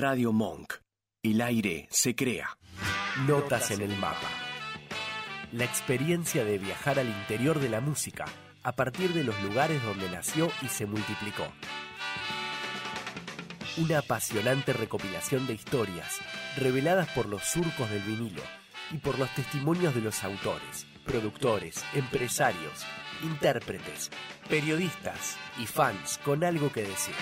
Radio Monk. El aire se crea. Notas en el mapa. La experiencia de viajar al interior de la música a partir de los lugares donde nació y se multiplicó. Una apasionante recopilación de historias reveladas por los surcos del vinilo y por los testimonios de los autores, productores, empresarios, intérpretes, periodistas y fans con algo que decir.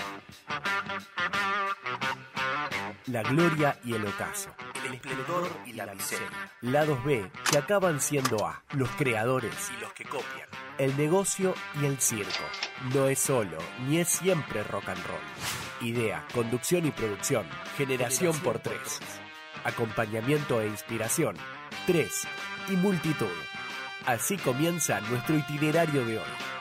La gloria y el ocaso. El esplendor y la miseria. Lados B que acaban siendo A. Los creadores y los que copian. El negocio y el circo. No es solo, ni es siempre rock and roll. Idea, conducción y producción. Generación por tres. Acompañamiento e inspiración. Tres. Y multitud. Así comienza nuestro itinerario de hoy.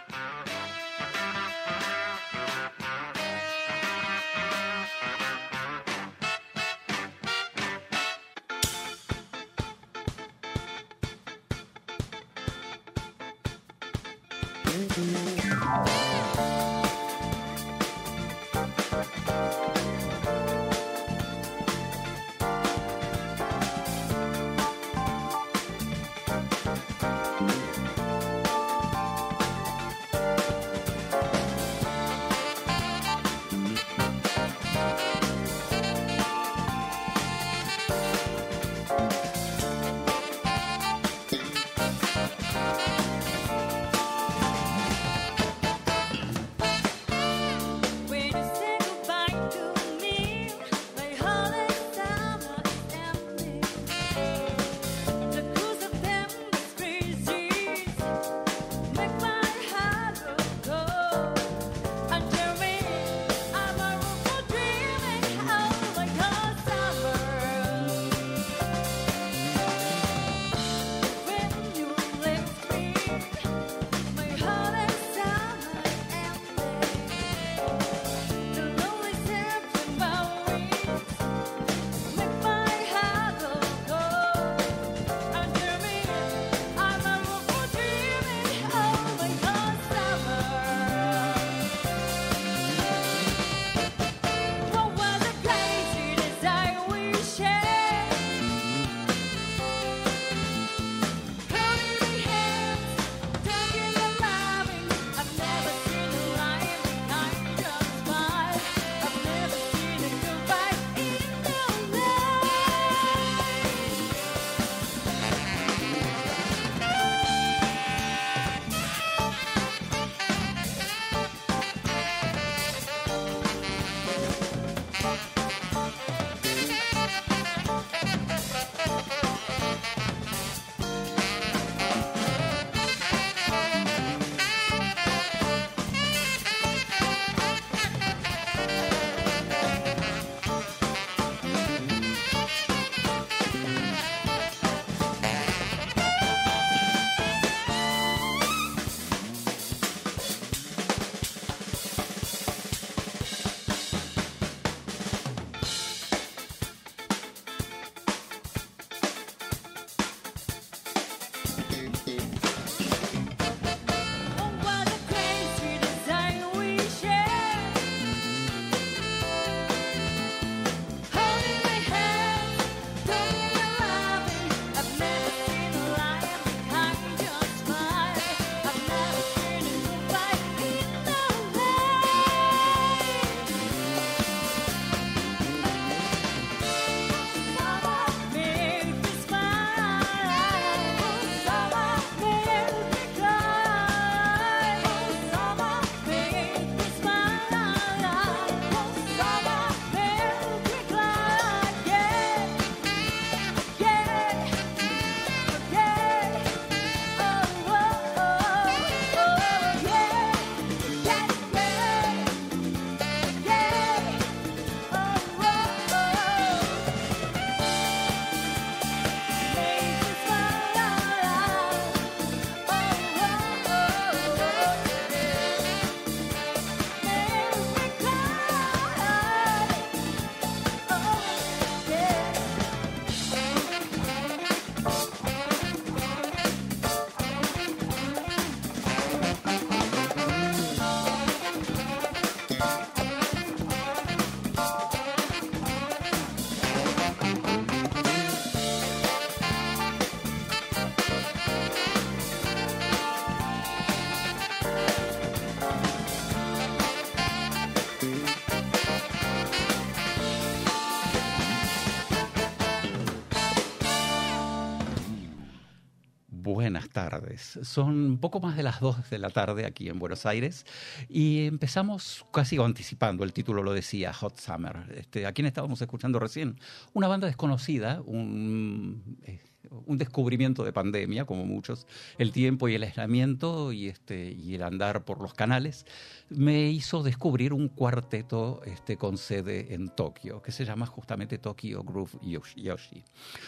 Son poco más de las 2 de la tarde aquí en Buenos Aires y empezamos casi anticipando, el título lo decía, Hot Summer. Este, ¿A quién estábamos escuchando recién? Una banda desconocida, un... Eh, un descubrimiento de pandemia, como muchos, el tiempo y el aislamiento y, este, y el andar por los canales, me hizo descubrir un cuarteto este, con sede en Tokio, que se llama justamente Tokyo Groove Yoshi.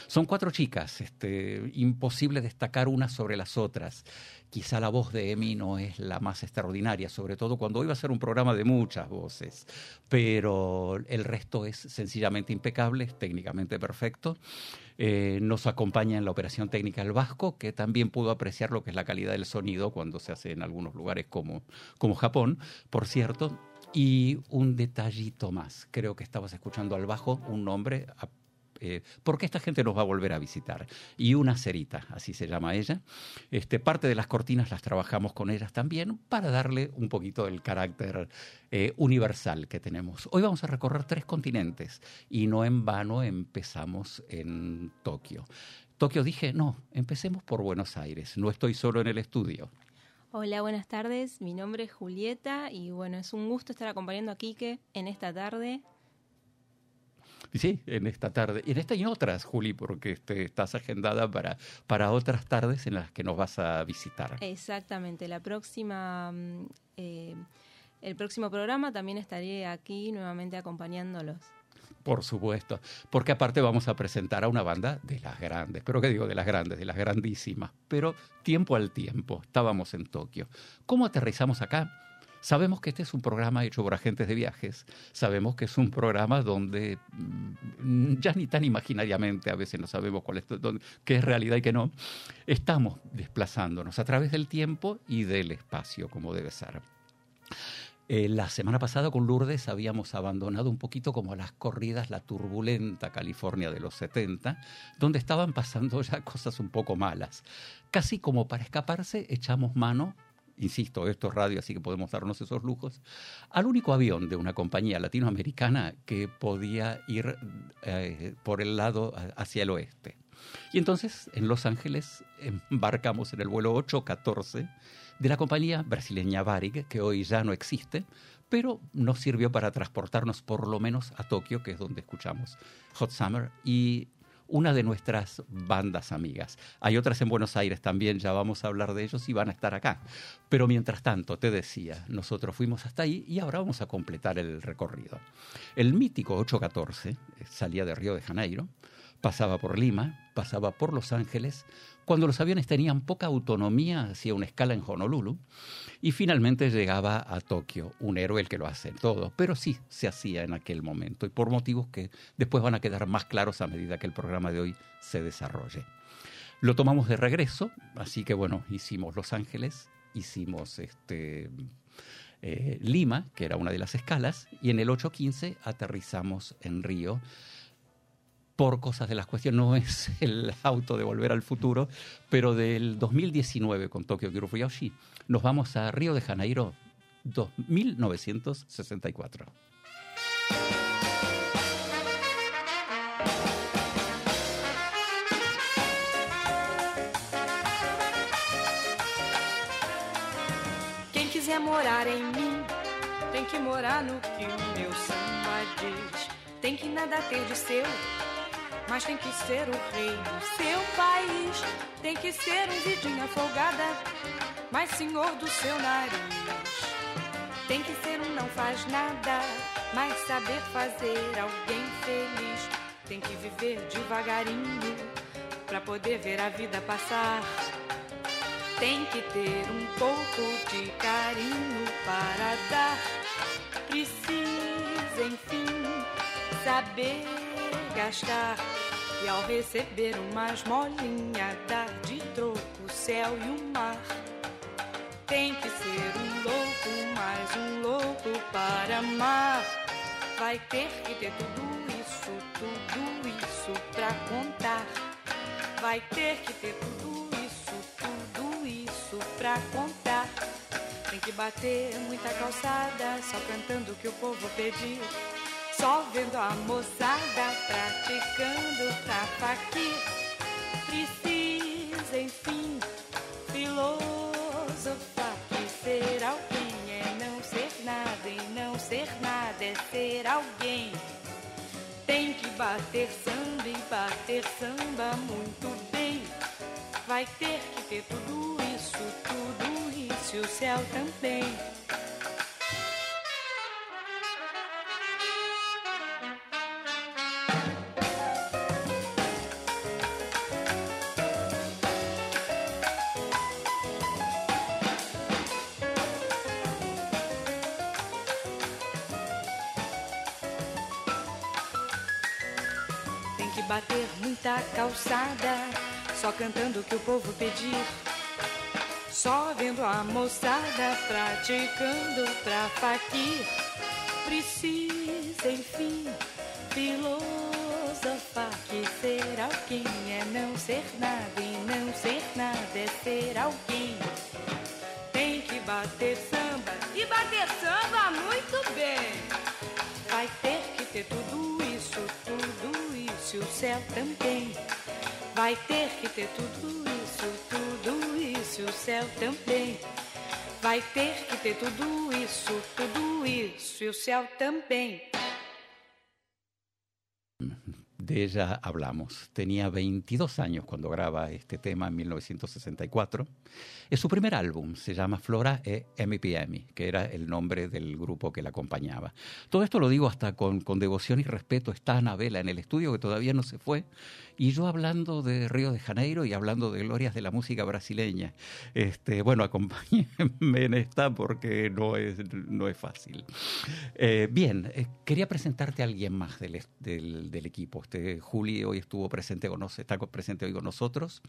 Son cuatro chicas, este, imposible destacar unas sobre las otras. Quizá la voz de Emi no es la más extraordinaria, sobre todo cuando iba a ser un programa de muchas voces, pero el resto es sencillamente impecable, técnicamente perfecto. Eh, nos acompaña en la operación técnica el Vasco, que también pudo apreciar lo que es la calidad del sonido cuando se hace en algunos lugares como, como Japón, por cierto. Y un detallito más, creo que estabas escuchando al bajo un nombre eh, porque esta gente nos va a volver a visitar. Y una cerita, así se llama ella. Este, parte de las cortinas las trabajamos con ellas también para darle un poquito el carácter eh, universal que tenemos. Hoy vamos a recorrer tres continentes y no en vano empezamos en Tokio. Tokio dije, no, empecemos por Buenos Aires, no estoy solo en el estudio. Hola, buenas tardes. Mi nombre es Julieta y bueno, es un gusto estar acompañando a Quique en esta tarde Sí, en esta tarde. Y en esta y otras, Juli, porque este, estás agendada para, para otras tardes en las que nos vas a visitar. Exactamente. La próxima, mm, eh, el próximo programa también estaré aquí nuevamente acompañándolos. Por supuesto, porque aparte vamos a presentar a una banda de las grandes, pero qué digo de las grandes, de las grandísimas, pero tiempo al tiempo, estábamos en Tokio. ¿Cómo aterrizamos acá? Sabemos que este es un programa hecho por agentes de viajes, sabemos que es un programa donde mm, ya ni tan imaginariamente a veces no sabemos cuál es, qué es realidad y qué no, estamos desplazándonos a través del tiempo y del espacio, como debe ser. Eh, la semana pasada con Lourdes habíamos abandonado un poquito como las corridas, la turbulenta California de los 70, donde estaban pasando ya cosas un poco malas. Casi como para escaparse, echamos mano insisto, esto es radio, así que podemos darnos esos lujos, al único avión de una compañía latinoamericana que podía ir eh, por el lado hacia el oeste. Y entonces en Los Ángeles embarcamos en el vuelo 814 de la compañía brasileña Varig, que hoy ya no existe, pero nos sirvió para transportarnos por lo menos a Tokio, que es donde escuchamos Hot Summer, y una de nuestras bandas amigas. Hay otras en Buenos Aires también, ya vamos a hablar de ellos y van a estar acá. Pero mientras tanto, te decía, nosotros fuimos hasta ahí y ahora vamos a completar el recorrido. El mítico 814 eh, salía de Río de Janeiro, pasaba por Lima, pasaba por Los Ángeles, cuando los aviones tenían poca autonomía, hacía una escala en Honolulu y finalmente llegaba a Tokio, un héroe el que lo hace todo, pero sí se hacía en aquel momento y por motivos que después van a quedar más claros a medida que el programa de hoy se desarrolle. Lo tomamos de regreso, así que bueno, hicimos Los Ángeles, hicimos este, eh, Lima, que era una de las escalas, y en el 815 aterrizamos en Río por cosas de las cuestiones, no es el auto de Volver al Futuro, pero del 2019 con Tokyo Yoshi, nos vamos a Río de Janeiro 1964. Quem quiser morar em mim, tem que morar no que o meu samba diz. Tem que nada ter de seu mas tem que ser o rei do seu país. Tem que ser um vidinha folgada, mas senhor do seu nariz. Tem que ser um não faz nada, mas saber fazer alguém feliz. Tem que viver devagarinho, pra poder ver a vida passar. Tem que ter um pouco de carinho para dar. Precisa, enfim, saber gastar. E ao receber uma esmolinha, dar de troco o céu e o mar. Tem que ser um louco, mais um louco para amar. Vai ter que ter tudo isso, tudo isso pra contar. Vai ter que ter tudo isso, tudo isso pra contar. Tem que bater muita calçada, só cantando o que o povo pedir. Só vendo a moçada praticando tapa aqui. Precisa, enfim, filosofar que ser alguém é não ser nada e não ser nada é ser alguém. Tem que bater samba e bater samba muito bem. Vai ter que ter tudo isso, tudo isso e o céu também. Bater muita calçada, só cantando o que o povo pedir. Só vendo a moçada praticando pra faquir. Precisa, enfim, filosofar que ser alguém é não ser nada e não ser nada é ser alguém. Tem que bater samba e bater samba muito bem. Vai ter céu também. Vai ter que ter tudo isso, tudo isso o céu também. Vai ter que ter tudo isso, tudo isso e o céu também. De ella hablamos. Tenía 22 años cuando graba este tema en 1964. Es su primer álbum, se llama Flora e MPM, que era el nombre del grupo que la acompañaba. Todo esto lo digo hasta con, con devoción y respeto. Está Anabela en el estudio, que todavía no se fue, y yo hablando de Río de Janeiro y hablando de glorias de la música brasileña. Este, bueno, acompáñenme en esta porque no es, no es fácil. Eh, bien, eh, quería presentarte a alguien más del, del, equipo. Este, Juli hoy estuvo presente con nosotros, está presente hoy con nosotros.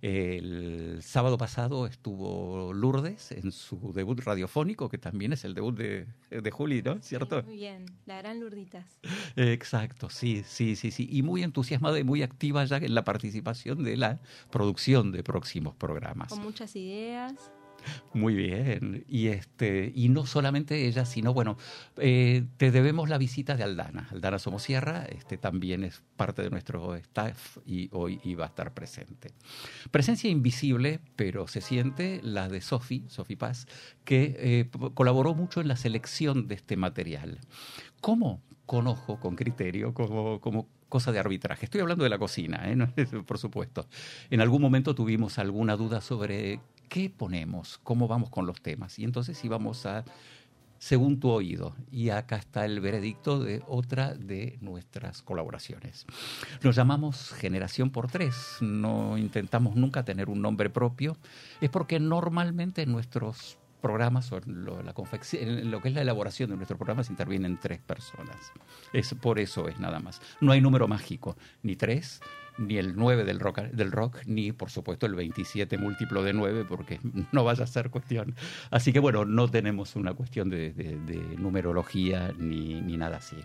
El sábado pasado estuvo Lourdes en su debut radiofónico, que también es el debut de, de Juli, ¿no? ¿Cierto? Sí, muy bien, la gran Lurditas. Exacto, sí, sí, sí, sí. Y muy entusiasmada y muy activa ya en la participación de la producción de próximos programas. Con muchas ideas. Muy bien. Y este, y no solamente ella, sino bueno, eh, te debemos la visita de Aldana. Aldana Somosierra, este también es parte de nuestro staff y hoy iba a estar presente. Presencia invisible, pero se siente la de Sofi, Sofi Paz, que eh, colaboró mucho en la selección de este material. ¿Cómo? Con ojo, con criterio, como, como cosa de arbitraje. Estoy hablando de la cocina, ¿eh? por supuesto. En algún momento tuvimos alguna duda sobre qué ponemos, cómo vamos con los temas. Y entonces íbamos a, según tu oído. Y acá está el veredicto de otra de nuestras colaboraciones. Nos llamamos Generación por Tres. No intentamos nunca tener un nombre propio. Es porque normalmente en nuestros programas o en lo, la en lo que es la elaboración de nuestros programas intervienen tres personas. Es, por eso es nada más. No hay número mágico, ni tres, ni el 9 del rock, del rock, ni por supuesto el 27 múltiplo de 9, porque no vaya a ser cuestión. Así que bueno, no tenemos una cuestión de, de, de numerología ni, ni, nada así.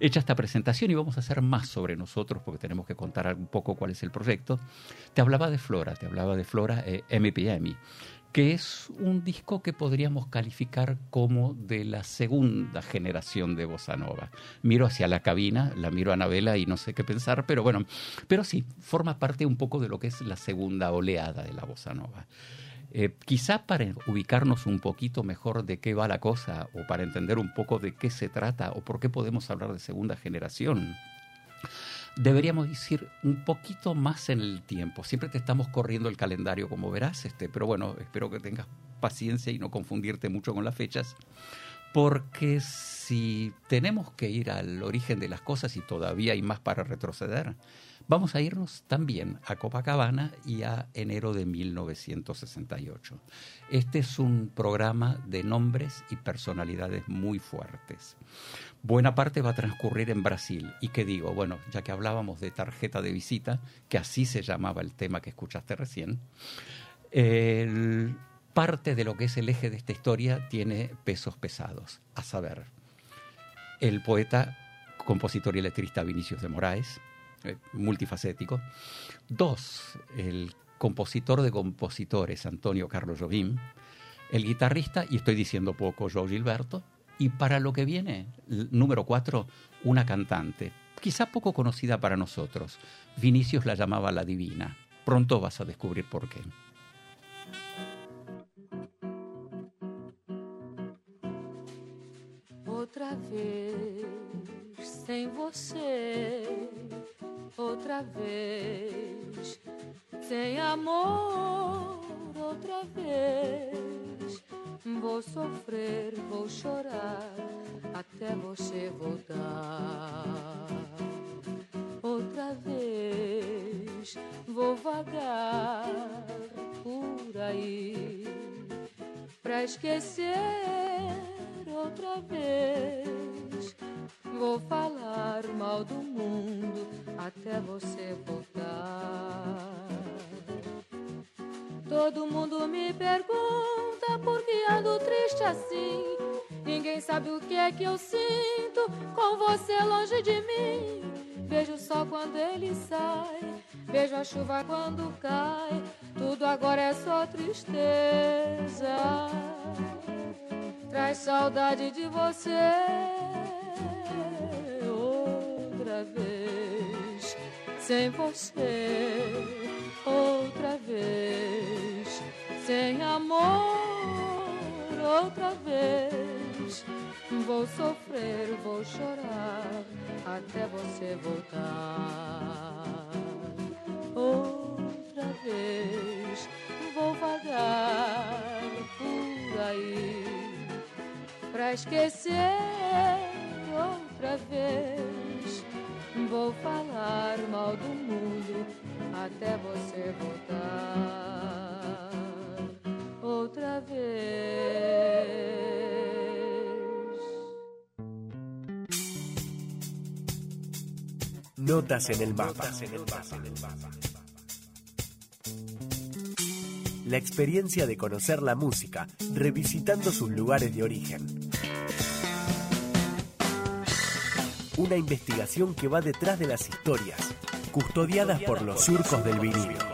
Hecha esta presentación y vamos a hacer más sobre nosotros, porque tenemos que contar un poco cuál es el proyecto, te hablaba de Flora, te hablaba de Flora eh, MPM que es un disco que podríamos calificar como de la segunda generación de Bossa Nova. Miro hacia la cabina, la miro a Anabela y no sé qué pensar, pero bueno, pero sí, forma parte un poco de lo que es la segunda oleada de la Bossa Nova. Eh, quizá para ubicarnos un poquito mejor de qué va la cosa o para entender un poco de qué se trata o por qué podemos hablar de segunda generación, deberíamos decir un poquito más en el tiempo. Siempre te estamos corriendo el calendario, como verás, este, pero bueno, espero que tengas paciencia y no confundirte mucho con las fechas, porque si tenemos que ir al origen de las cosas y todavía hay más para retroceder, vamos a irnos también a Copacabana y a enero de 1968. Este es un programa de nombres y personalidades muy fuertes. Buena parte va a transcurrir en Brasil. ¿Y qué digo? Bueno, ya que hablábamos de tarjeta de visita, que así se llamaba el tema que escuchaste recién, el, parte de lo que es el eje de esta historia tiene pesos pesados, a saber, el poeta, compositor y letrista Vinicius de Moraes, eh, multifacético. Dos, el compositor de compositores Antonio Carlos Jobim, el guitarrista, y estoy diciendo poco, Joe Gilberto, y para lo que viene, número cuatro, una cantante, quizá poco conocida para nosotros. Vinicius la llamaba la divina. Pronto vas a descubrir por qué. Outra vez sem você outra vez, sem amor outra vez. Vou sofrer, vou chorar até você voltar. Outra vez vou vagar por aí pra esquecer outra vez. Vou falar mal do mundo até você voltar. Todo mundo me pergunta por que ando triste assim. Ninguém sabe o que é que eu sinto com você longe de mim. Vejo sol quando ele sai, vejo a chuva quando cai. Tudo agora é só tristeza. Traz saudade de você outra vez, sem você outra vez, sem amor outra vez. Vou sofrer, vou chorar até você voltar. Outra vez vou vagar por aí pra esquecer outra vez. Vou falar mal do mundo até você voltar outra vez. Notas en el mapa. La experiencia de conocer la música revisitando sus lugares de origen. Una investigación que va detrás de las historias, custodiadas por los surcos del vinilo.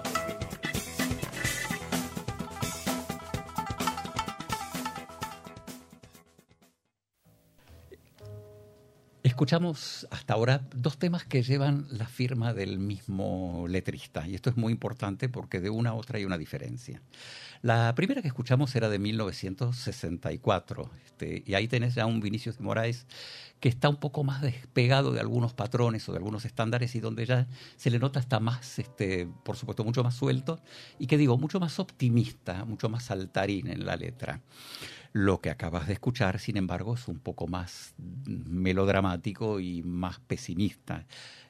Escuchamos hasta ahora dos temas que llevan la firma del mismo letrista, y esto es muy importante porque de una a otra hay una diferencia. La primera que escuchamos era de 1964, este, y ahí tenés ya un Vinicius de Moraes que está un poco más despegado de algunos patrones o de algunos estándares y donde ya se le nota está más, este, por supuesto, mucho más suelto y que digo, mucho más optimista, mucho más saltarín en la letra. Lo que acabas de escuchar, sin embargo, es un poco más melodramático y más pesimista.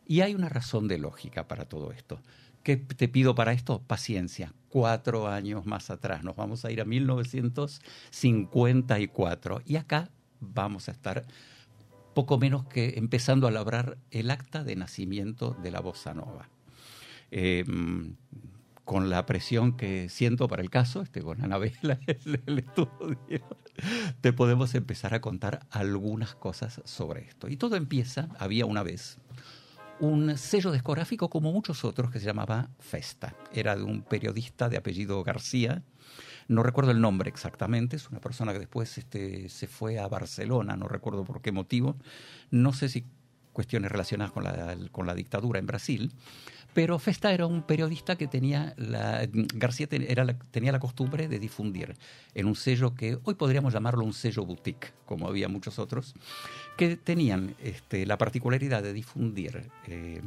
Y hay una razón de lógica para todo esto. ¿Qué te pido para esto? Paciencia. Cuatro años más atrás. Nos vamos a ir a 1954. Y acá vamos a estar poco menos que empezando a labrar el acta de nacimiento de la bossa nova. Eh, con la presión que siento para el caso, este, con Anabela el, el estudio, te podemos empezar a contar algunas cosas sobre esto. Y todo empieza, había una vez, un sello discográfico como muchos otros que se llamaba Festa. Era de un periodista de apellido García, no recuerdo el nombre exactamente, es una persona que después este, se fue a Barcelona, no recuerdo por qué motivo, no sé si cuestiones relacionadas con la, con la dictadura en Brasil, pero Festa era un periodista que tenía la, García tenía la costumbre de difundir en un sello que hoy podríamos llamarlo un sello boutique, como había muchos otros, que tenían este, la particularidad de difundir, eh,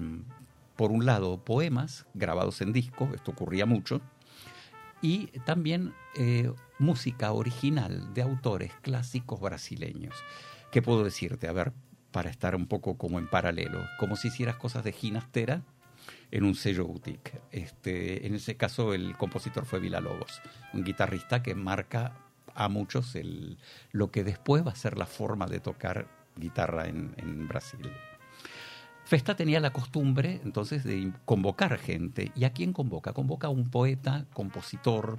por un lado, poemas grabados en disco, esto ocurría mucho, y también eh, música original de autores clásicos brasileños. ¿Qué puedo decirte? A ver, para estar un poco como en paralelo, como si hicieras cosas de ginastera en un sello boutique. Este, en ese caso el compositor fue Vila Lobos, un guitarrista que marca a muchos el, lo que después va a ser la forma de tocar guitarra en, Brasil. Festa tenía la costumbre entonces de convocar gente. ¿Y a quién convoca? Convoca a un poeta, compositor,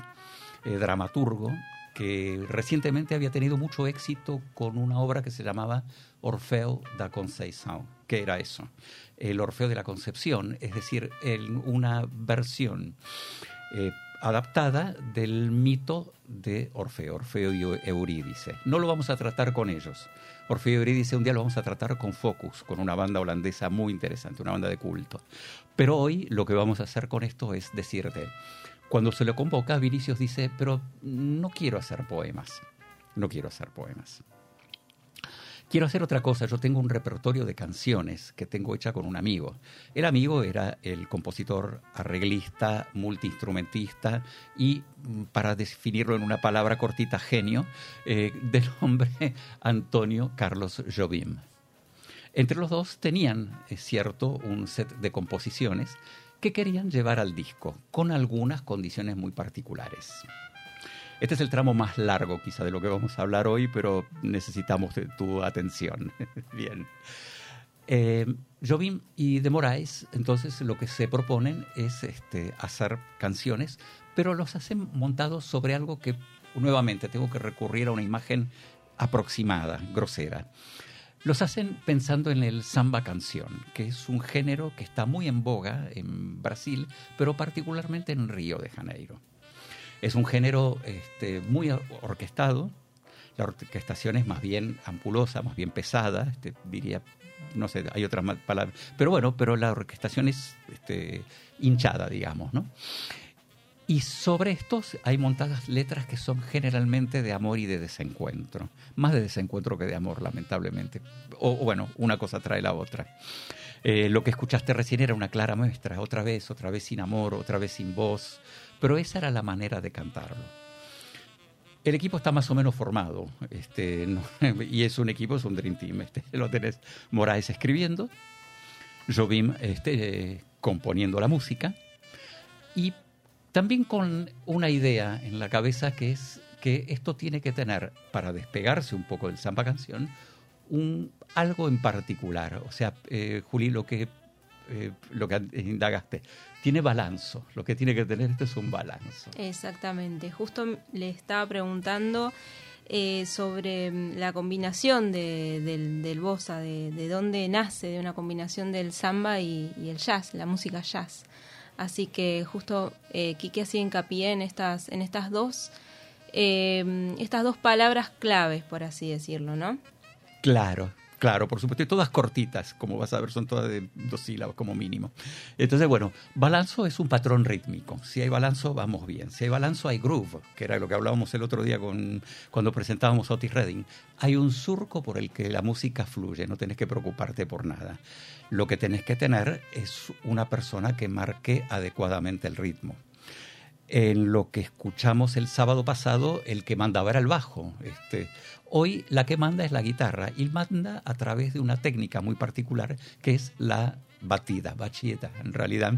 eh, dramaturgo, que recientemente había tenido mucho éxito con una obra que se llamaba Orfeo da Conceição. ¿Qué era eso? El Orfeo de la Concepción, es decir, el, una versión eh, adaptada del mito de Orfeo, Orfeo y Eurídice. No lo vamos a tratar con ellos. Orfeo y Eurídice un día lo vamos a tratar con Focus, con una banda holandesa muy interesante, una banda de culto. Pero hoy lo que vamos a hacer con esto es decirte, cuando se lo convoca, Vinicius dice, pero no quiero hacer poemas, no quiero hacer poemas. Quiero hacer otra cosa. Yo tengo un repertorio de canciones que tengo hecha con un amigo. El amigo era el compositor, arreglista, multiinstrumentista y, mm, para definirlo en una palabra cortita, genio, eh, del nombre Antonio Carlos Jobim. Entre los dos tenían, es cierto, un set de composiciones que querían llevar al disco, con algunas condiciones muy particulares. Este es el tramo más largo quizá de lo que vamos a hablar hoy, pero necesitamos tu atención. Bien. Eh, Jobim y de Moraes, entonces lo que se proponen es este, hacer canciones, pero los hacen montados sobre algo que nuevamente tengo que recurrir a una imagen aproximada, grosera. Los hacen pensando en el samba canción, que es un género que está muy en boga en Brasil, pero particularmente en Río de Janeiro. Es un género este, muy orquestado, la orquestación es más bien ampulosa, más bien pesada, este, diría, no sé, hay otras palabras, pero bueno, pero la orquestación es este, hinchada, digamos, ¿no? Y sobre estos hay montadas letras que son generalmente de amor y de desencuentro. Más de desencuentro que de amor, lamentablemente. O, bueno, una cosa trae la otra. Eh, lo que escuchaste recién era una clara muestra, otra vez, otra vez sin amor, otra vez sin voz, pero esa era la manera de cantarlo. El equipo está más o menos formado, este, y es un equipo, es un Dream Team. Este, lo tenés Moraes escribiendo, Jobim este, componiendo la música, y también con una idea en la cabeza que es que esto tiene que tener, para despegarse un poco del samba canción, un, algo en particular. O sea, eh, Juli, lo que, eh, lo que indagaste, tiene balanzo. Lo que tiene que tener esto es un balanzo. Exactamente. Justo le estaba preguntando eh, sobre mm, la combinación del, del bossa, de, dónde nace de una combinación del samba y, el jazz, la música jazz. Así que justo eh, Kike hacía hincapié en estas, en estas dos, eh, estas dos palabras claves, por así decirlo, ¿no? Claro, Claro, por supuesto, y todas cortitas, como vas a ver, son todas de dos sílabas como mínimo. Entonces, bueno, balanzo es un patrón rítmico. Si hay balanzo, vamos bien. Si hay balanzo, hay groove, que era lo que hablábamos el otro día con, cuando presentábamos Otis Redding. Hay un surco por el que la música fluye, no tenés que preocuparte por nada. Lo que tenés que tener es una persona que marque adecuadamente el ritmo en lo que escuchamos el sábado pasado, el que mandaba era el bajo. Este, hoy la que manda es la guitarra y manda a través de una técnica muy particular que es la batida, bachieta en realidad.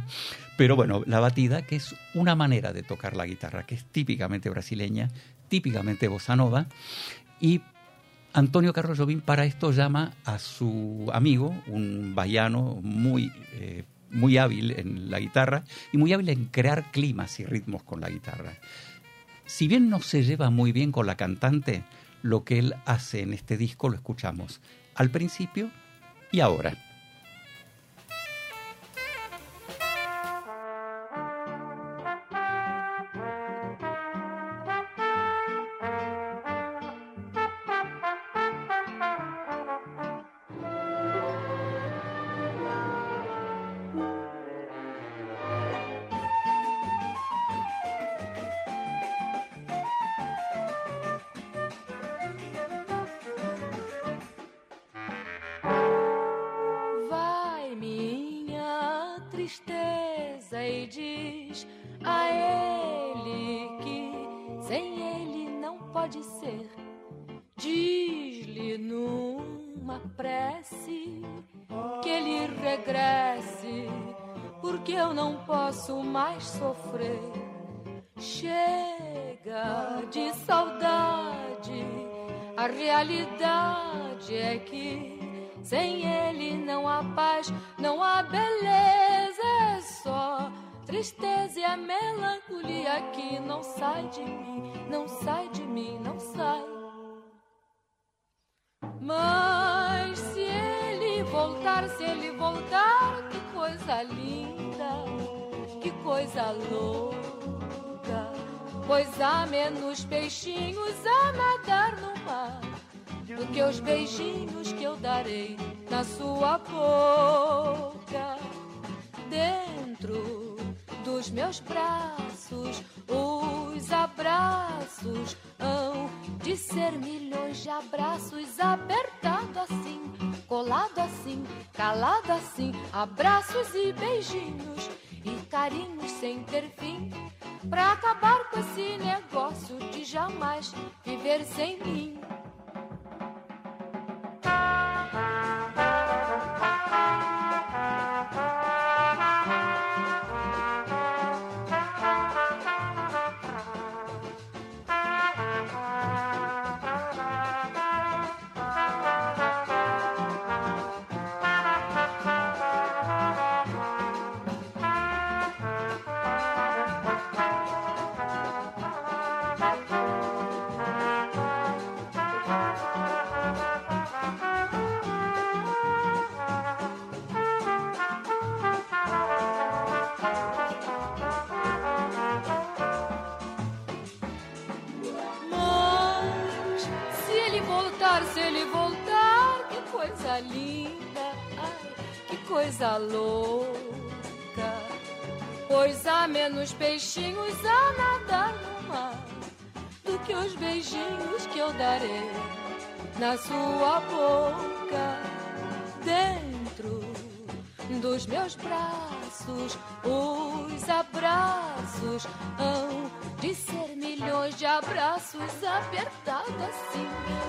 Pero bueno, la batida que es una manera de tocar la guitarra que es típicamente brasileña, típicamente bossa nova y Antonio Carlos Jobim para esto llama a su amigo, un baiano muy eh, muy hábil en la guitarra y muy hábil en crear climas y ritmos con la guitarra. Si bien no se lleva muy bien con la cantante, lo que él hace en este disco lo escuchamos al principio y ahora. Realidade é que sem ele não há paz, não há beleza, é só tristeza e a melancolia que não sai de mim, não sai de mim, não sai. Mas se ele voltar, se ele voltar, que coisa linda, que coisa louca. Pois há menos peixinhos a nadar no mar do que os beijinhos que eu darei na sua boca. Dentro dos meus braços, os abraços hão de ser milhões de abraços apertados Falado assim, calado assim, abraços e beijinhos e carinhos sem ter fim. Pra acabar com esse negócio de jamais viver sem mim. Coisa louca. Pois há menos peixinhos a nadar no mar do que os beijinhos que eu darei na sua boca. Dentro dos meus braços, os abraços hão de ser milhões de abraços apertado assim,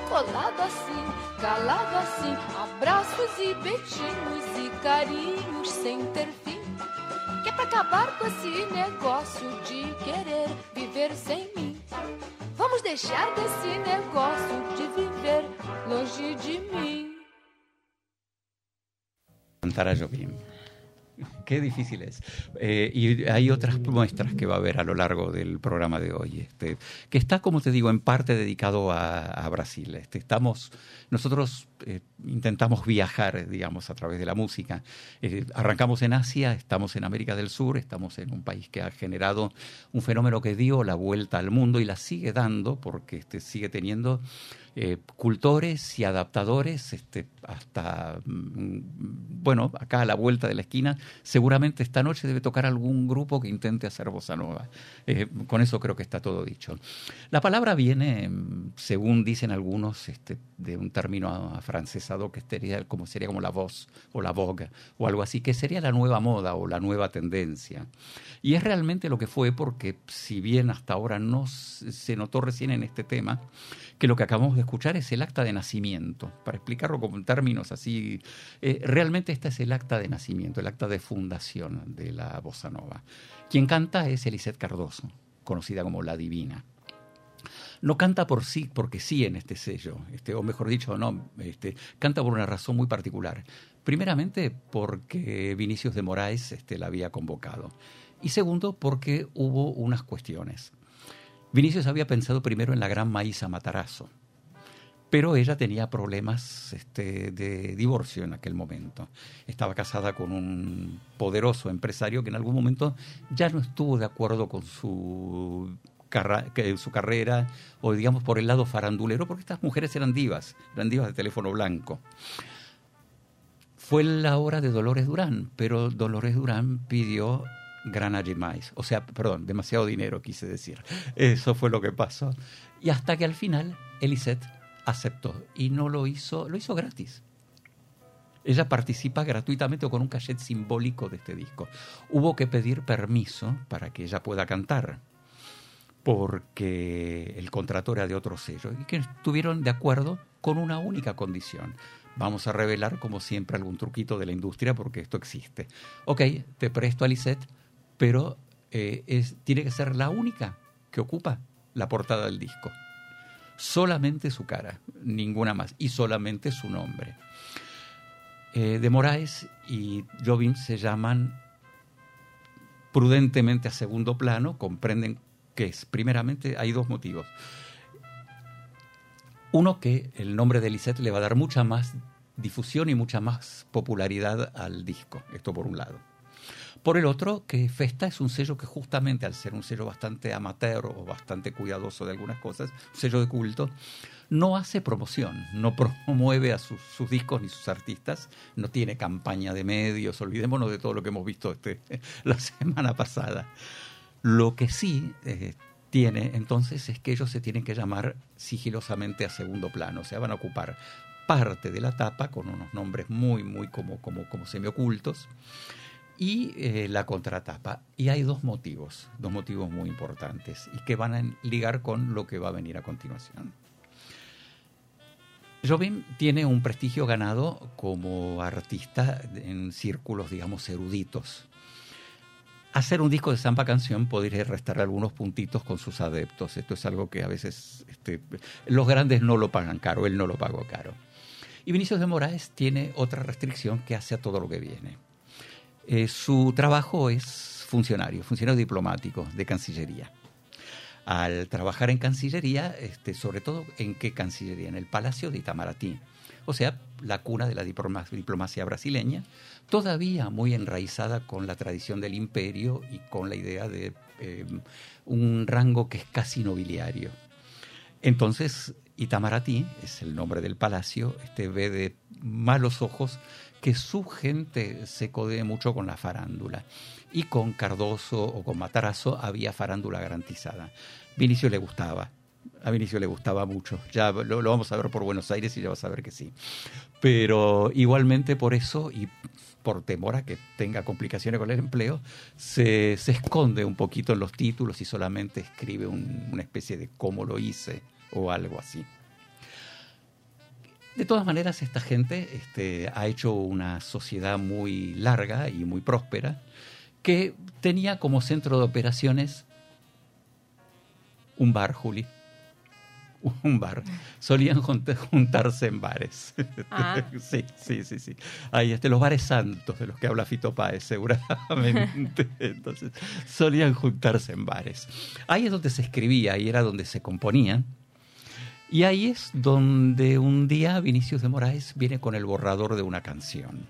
colado assim, calado assim, abraços e beijinhos e carinhos sem ter fim. Que é pra acabar com esse negócio de querer viver sem mim. Vamos deixar desse negócio de viver longe de mim. Cantar a Jobim. Qué difícil es. Eh, y hay otras muestras que va a haber a lo largo del programa de hoy, este, que está, como te digo, en parte dedicado a, Brasil. Este, estamos, nosotros eh, intentamos viajar, digamos, a través de la música. Eh, arrancamos en Asia, estamos en América del Sur, estamos en un país que ha generado un fenómeno que dio la vuelta al mundo y la sigue dando, porque este, sigue teniendo eh, cultores y adaptadores, este, hasta, mm, bueno, acá a la vuelta de la esquina, seguramente esta noche debe tocar algún grupo que intente hacer bossa nova. Eh, con eso creo que está todo dicho. La palabra viene, mm, según dicen algunos, este, de un término afrancesado que sería como, sería como la voz o la vogue o algo así, que sería la nueva moda o la nueva tendencia. Y es realmente lo que fue porque si bien hasta ahora no se notó recién en este tema, que lo que acabamos de escuchar es el acta de nacimiento. Para explicarlo como en términos así, eh, realmente este es el acta de nacimiento, el acta de fundación de la bossa nova. Quien canta es Elisette Cardoso, conocida como La Divina. No canta por sí, porque sí en este sello, este, o mejor dicho, no, este, canta por una razón muy particular. Primeramente porque Vinicius de Moraes este, la había convocado. Y segundo, porque hubo unas cuestiones. Vinicius había pensado primero en la gran Maísa Matarazo, pero ella tenía problemas este, de divorcio en aquel momento. Estaba casada con un poderoso empresario que en algún momento ya no estuvo de acuerdo con su, carrera, o digamos por el lado farandulero, porque estas mujeres eran divas, eran divas de teléfono blanco. Fue la hora de Dolores Durán, pero Dolores Durán pidió grana más. O sea, perdón, demasiado dinero quise decir. Eso fue lo que pasó. Y hasta que al final Elisette aceptó y no lo hizo, lo hizo gratis. Ella participa gratuitamente con un cachet simbólico de este disco. Hubo que pedir permiso para que ella pueda cantar, porque el contrato era de otro sello y que estuvieron de acuerdo con una única condición. Vamos a revelar, como siempre, algún truquito de la industria porque esto existe. Ok, te presto a Lisette, pero eh, es, tiene que ser la única que ocupa la portada del disco. Solamente su cara, ninguna más, y solamente su nombre. Eh, de Moraes y Jobim se llaman prudentemente a segundo plano, comprenden que es, primeramente, hay dos motivos. Uno, que el nombre de Lisette le va a dar mucha más difusión y mucha más popularidad al disco, esto por un lado. Por el otro, que Festa es un sello que justamente al ser un sello bastante amateur o bastante cuidadoso de algunas cosas, un sello de culto, no hace promoción, no promueve a sus, discos ni sus artistas, no tiene campaña de medios, olvidémonos de todo lo que hemos visto este, la semana pasada. Lo que sí eh, tiene entonces es que ellos se tienen que llamar sigilosamente a segundo plano, o sea, van a ocupar parte de la tapa con unos nombres muy, muy como, como, como semiocultos y eh, la contratapa. Y hay dos motivos, dos motivos muy importantes y que van a ligar con lo que va a venir a continuación. Jobim tiene un prestigio ganado como artista en círculos, digamos, eruditos. Hacer un disco de samba canción podría restar algunos puntitos con sus adeptos. Esto es algo que a veces este, los grandes no lo pagan caro, él no lo pagó caro. Y Vinicius de Moraes tiene otra restricción que hace a todo lo que viene. Eh, su trabajo es funcionario, funcionario diplomático de Cancillería al trabajar en Cancillería, este, sobre todo en qué Cancillería, en el Palacio de Itamaraty, o sea, la cuna de la diplomacia brasileña, todavía muy enraizada con la tradición del imperio y con la idea de eh, un rango que es casi nobiliario. Entonces, Itamaraty, es el nombre del palacio, este, ve de malos ojos que su gente se codee mucho con la farándula. Y con Cardoso o con Matarazo había farándula garantizada. Vinicio le gustaba. A Vinicio le gustaba mucho. Ya lo, vamos a ver por Buenos Aires y ya vas a ver que sí. Pero igualmente por eso y por temor a que tenga complicaciones con el empleo, se, esconde un poquito en los títulos y solamente escribe una especie de cómo lo hice o algo así. De todas maneras, esta gente este, ha hecho una sociedad muy larga y muy próspera que tenía como centro de operaciones un bar, Juli. Un bar. Solían juntarse en bares. Ah. Sí, sí, sí, sí. Ahí este, los bares santos de los que habla Fito Páez, seguramente. Entonces, solían juntarse en bares. Ahí es donde se escribía, ahí era donde se componían y ahí es donde un día Vinicius de Moraes viene con el borrador de una canción.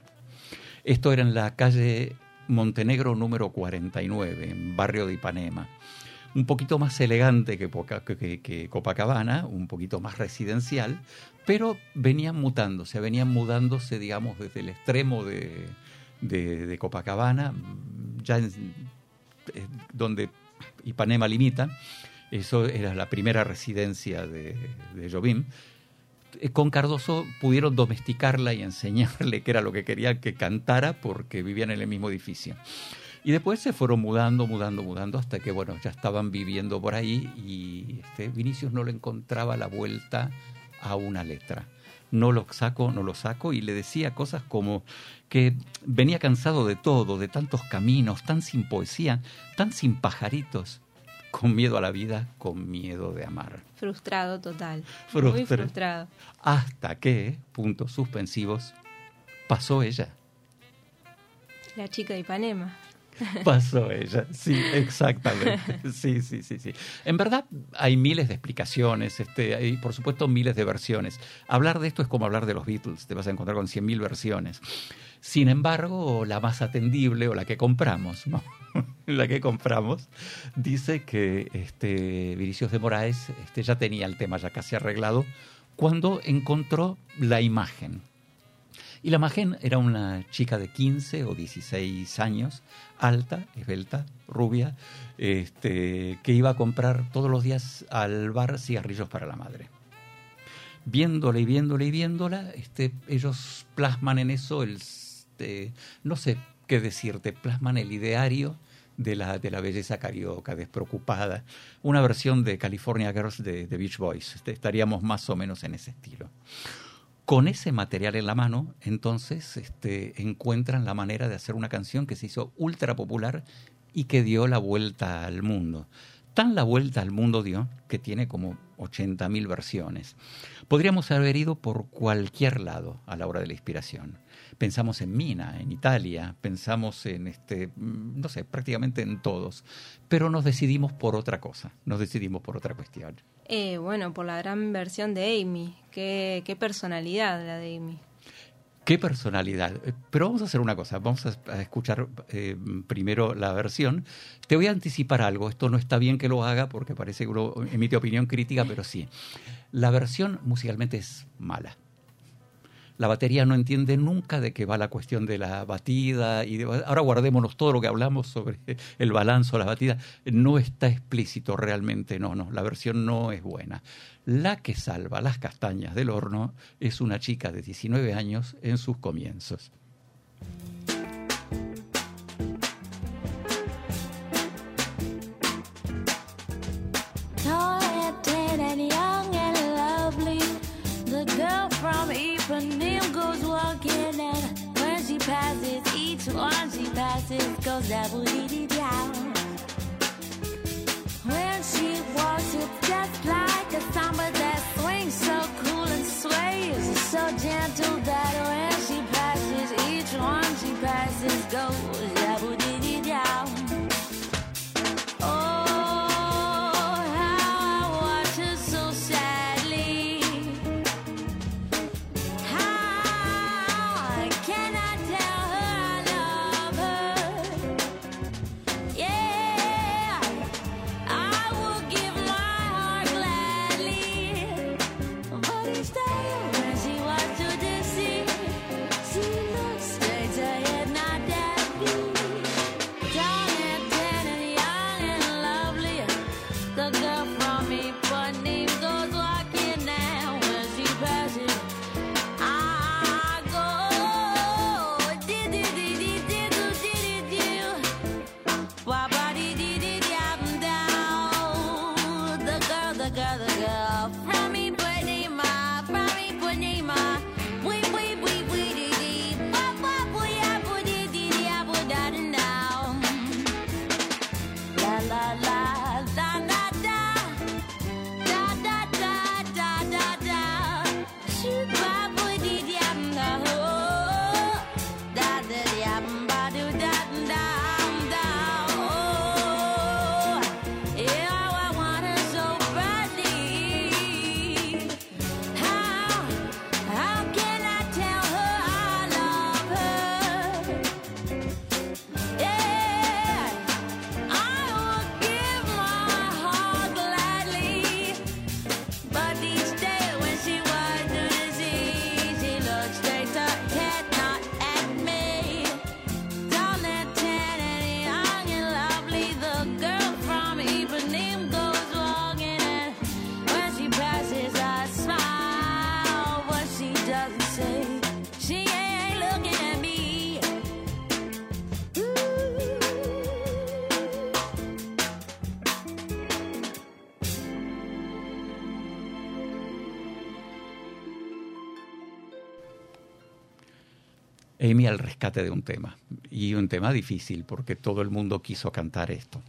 Esto era en la calle Montenegro número 49, en barrio de Ipanema. Un poquito más elegante que, Copacabana, un poquito más residencial, pero venían mutándose, venían mudándose, digamos, desde el extremo de, Copacabana, ya en, eh, donde Ipanema limita, eso era la primera residencia de, de Jobim. Eh, con Cardoso pudieron domesticarla y enseñarle qué era lo que quería que cantara porque vivían en el mismo edificio. Y después se fueron mudando, mudando, mudando hasta que, bueno, ya estaban viviendo por ahí y este, Vinicius no le encontraba la vuelta a una letra. No lo saco, no lo saco y le decía cosas como que venía cansado de todo, de tantos caminos, tan sin poesía, tan sin pajaritos con miedo a la vida, con miedo de amar. Frustrado total. Muy frustrado. Hasta que, puntos suspensivos, pasó ella. La chica de Ipanema. Pasó ella, sí, exactamente. Sí, sí, sí, sí. En verdad hay miles de explicaciones, este, hay por supuesto miles de versiones. Hablar de esto es como hablar de los Beatles, te vas a encontrar con 100.000 versiones. Sin embargo, la más atendible o la que compramos, la que compramos, dice que este, Vinicius de Moraes este, ya tenía el tema ya casi arreglado cuando encontró la imagen. Y la imagen era una chica de 15 o 16 años, alta, esbelta, rubia, este, que iba a comprar todos los días al bar cigarrillos para la madre viéndola y viéndola y viéndola, este, ellos plasman en eso el este, no sé qué decirte, plasman el ideario de la, de la belleza carioca, despreocupada, una versión de California Girls de, de Beach Boys, este, estaríamos más o menos en ese estilo. Con ese material en la mano, entonces este, encuentran la manera de hacer una canción que se hizo ultra popular y que dio la vuelta al mundo. Tan la vuelta al mundo dio que tiene como 80.000 versiones. Podríamos haber ido por cualquier lado a la hora de la inspiración pensamos en Mina, en Italia, pensamos en, este, mm, no sé, prácticamente en todos, pero nos decidimos por otra cosa, nos decidimos por otra cuestión. Eh, bueno, por la gran versión de Amy, qué, qué personalidad la de Amy. Qué personalidad. Eh, pero vamos a hacer una cosa, vamos a, escuchar eh, primero la versión. Te voy a anticipar algo, esto no está bien que lo haga porque parece que uno emite opinión crítica, pero sí. La versión musicalmente es mala La batería no entiende nunca de qué va la cuestión de la batida. y Ahora guardémonos todo lo que hablamos sobre el balance, la batida. No está explícito realmente, no, no. La versión no es buena. La que salva las castañas del horno es una chica de 19 años en sus comienzos. She passes goes double dee down. When she walks, it's just like a samba that swings so cool and sways so gentle that when rescate de un tema. Y un tema difícil, porque todo el mundo quiso cantar esto.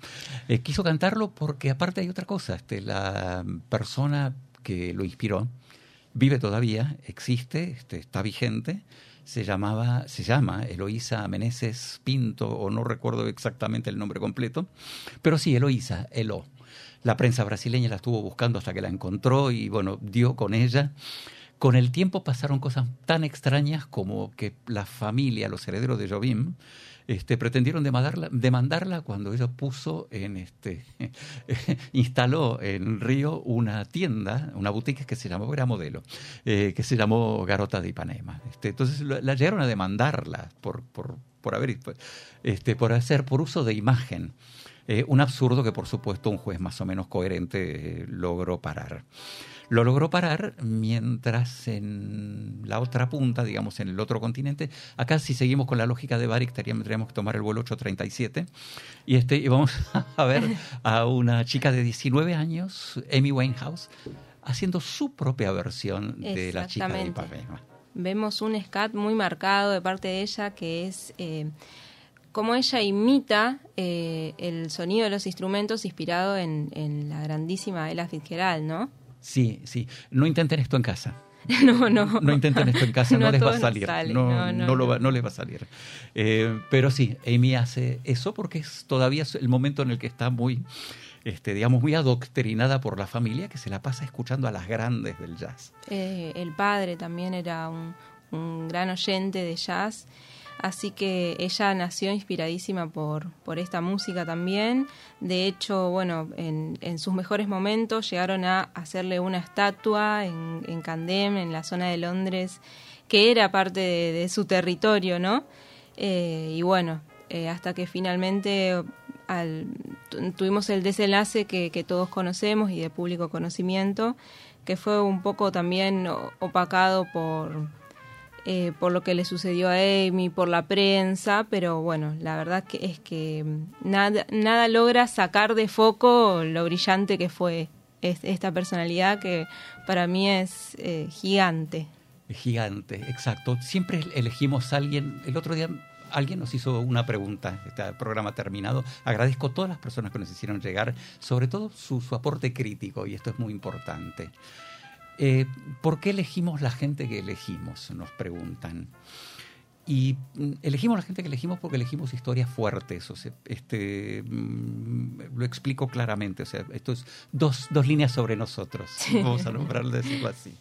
Eh, quiso cantarlo porque aparte hay otra cosa. Este, la persona que lo inspiró vive todavía, existe, este, está vigente. Se llamaba, se llama Eloísa Meneses Pinto, o no recuerdo exactamente el nombre completo, pero sí, Eloísa, Elo. La prensa brasileña la estuvo buscando hasta que la encontró y bueno, dio con ella. Con el tiempo pasaron cosas tan extrañas como que la familia, los herederos de Jobim, este, pretendieron demandarla, cuando ella puso en este instaló en Río una tienda, una boutique que se llamó, era modelo, eh, que se llamó Garota de Ipanema. Este, entonces la llegaron a demandarla por, por, por haber este, por hacer, por uso de imagen. Eh, un absurdo que por supuesto un juez más o menos coherente eh, logró parar. Lo logró parar mientras en la otra punta, digamos en el otro continente, acá si seguimos con la lógica de Barik tendríamos que tomar el vuelo 837 y, este, y vamos a ver a una chica de 19 años, Amy Winehouse, haciendo su propia versión de la chica de Ipanema. Vemos un scat muy marcado de parte de ella que es... Eh, como ella imita eh, el sonido de los instrumentos inspirado en, en la grandísima Ella Fitzgerald, ¿no? Sí, sí. No intenten esto en casa. No, no. No intenten esto en casa, no, les va a salir. No, no, lo no, les va a salir. Eh, pero sí, Amy hace eso porque es todavía el momento en el que está muy, este, digamos, muy adoctrinada por la familia que se la pasa escuchando a las grandes del jazz. Eh, el padre también era un, un gran oyente de jazz Así que ella nació inspiradísima por, por esta música también. De hecho, bueno, en, en sus mejores momentos llegaron a hacerle una estatua en, en Candem, en la zona de Londres, que era parte de, su territorio, ¿no? Eh, y bueno, eh, hasta que finalmente al, tuvimos el desenlace que, todos conocemos y de público conocimiento, que fue un poco también opacado por, eh, por lo que le sucedió a Amy, por la prensa, pero bueno, la verdad que es que nada, nada logra sacar de foco lo brillante que fue esta personalidad que para mí es eh, gigante. Gigante, exacto. Siempre elegimos a alguien. El otro día alguien nos hizo una pregunta, este programa terminado. Agradezco a todas las personas que nos hicieron llegar, sobre todo su, su aporte crítico, y esto es muy importante. Eh, ¿Por qué elegimos la gente que elegimos? Nos preguntan. Y mm, elegimos la gente que elegimos porque elegimos historias fuertes. O sea, este, mm, lo explico claramente. O sea, esto es dos, dos líneas sobre nosotros. Vamos a nombrarlo, decirlo así.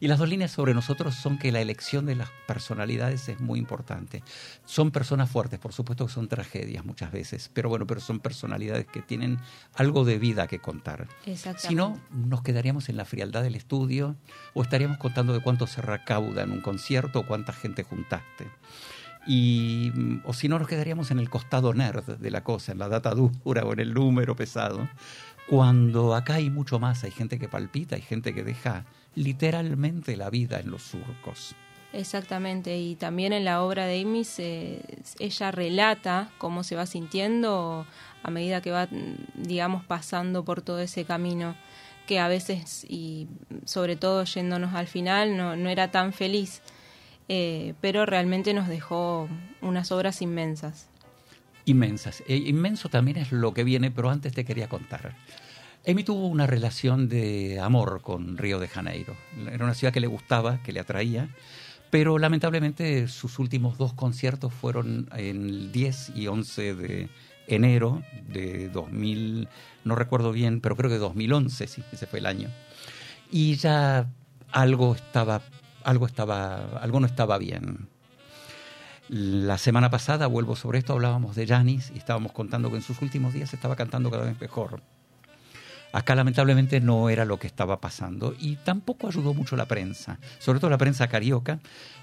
Y las dos líneas sobre nosotros son que la elección de las personalidades es muy importante. Son personas fuertes, por supuesto que son tragedias muchas veces, pero bueno, pero son personalidades que tienen algo de vida que contar. Si no, nos quedaríamos en la frialdad del estudio o estaríamos contando de cuánto se recauda en un concierto o cuánta gente juntaste. Y, mm, o si no, nos quedaríamos en el costado nerd de la cosa, en la data dura o en el número pesado. Cuando acá hay mucho más, hay gente que palpita, hay gente que deja literalmente la vida en los surcos. Exactamente, y también en la obra de Amy ella relata cómo se va sintiendo a medida que va, digamos, pasando por todo ese camino que a veces, y sobre todo yéndonos al final, no, no era tan feliz. Eh, pero realmente nos dejó unas obras inmensas. Inmensas. E inmenso también es lo que viene, pero antes te quería contar. Amy tuvo una relación de amor con Río de Janeiro. Era una ciudad que le gustaba, que le atraía, pero lamentablemente sus últimos dos conciertos fueron en el 10 y 11 de enero de 2000, no recuerdo bien, pero creo que 2011, sí, ese fue el año. Y ya algo estaba algo, estaba, algo no estaba bien. La semana pasada, vuelvo sobre esto, hablábamos de Janis y estábamos contando que en sus últimos días estaba cantando cada vez mejor. Acá lamentablemente no era lo que estaba pasando y tampoco ayudó mucho la prensa, sobre todo la prensa carioca,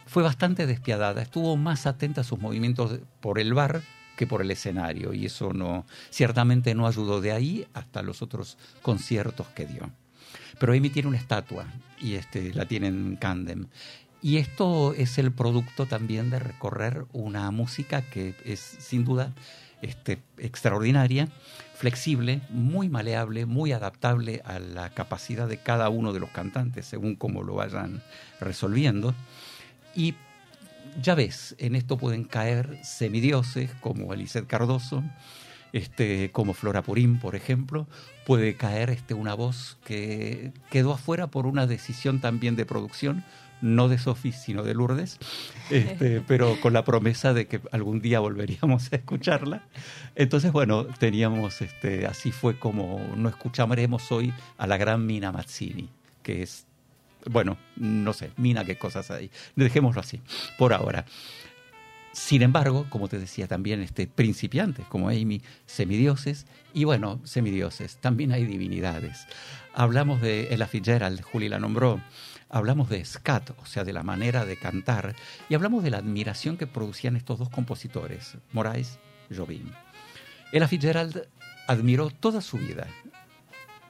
fue bastante despiadada, estuvo más atenta a sus movimientos por el bar que por el escenario y eso no ciertamente no ayudó de ahí hasta los otros conciertos que dio. Pero Amy tiene una estatua y este, la tiene en Candem. Y esto es el producto también de recorrer una música que es sin duda este, extraordinaria, flexible, muy maleable, muy adaptable a la capacidad de cada uno de los cantantes, según cómo lo vayan resolviendo. Y ya ves, en esto pueden caer semidioses como Eliseth Cardoso, este, como Flora Purín, por ejemplo, puede caer este, una voz que quedó afuera por una decisión también de producción, no de Sofía, sino de Lourdes, este, pero con la promesa de que algún día volveríamos a escucharla. Entonces, bueno, teníamos, este, así fue como no escucharemos hoy a la gran Mina Mazzini, que es, bueno, no sé, Mina, qué cosas hay. Dejémoslo así, por ahora. Sin embargo, como te decía también, este, principiantes como Amy, semidioses, y bueno, semidioses, también hay divinidades. Hablamos de Ella Fitzgerald, Juli la nombró, hablamos de scat, o sea, de la manera de cantar, y hablamos de la admiración que producían estos dos compositores, Moraes y Jobim. Ella Fitzgerald admiró toda su vida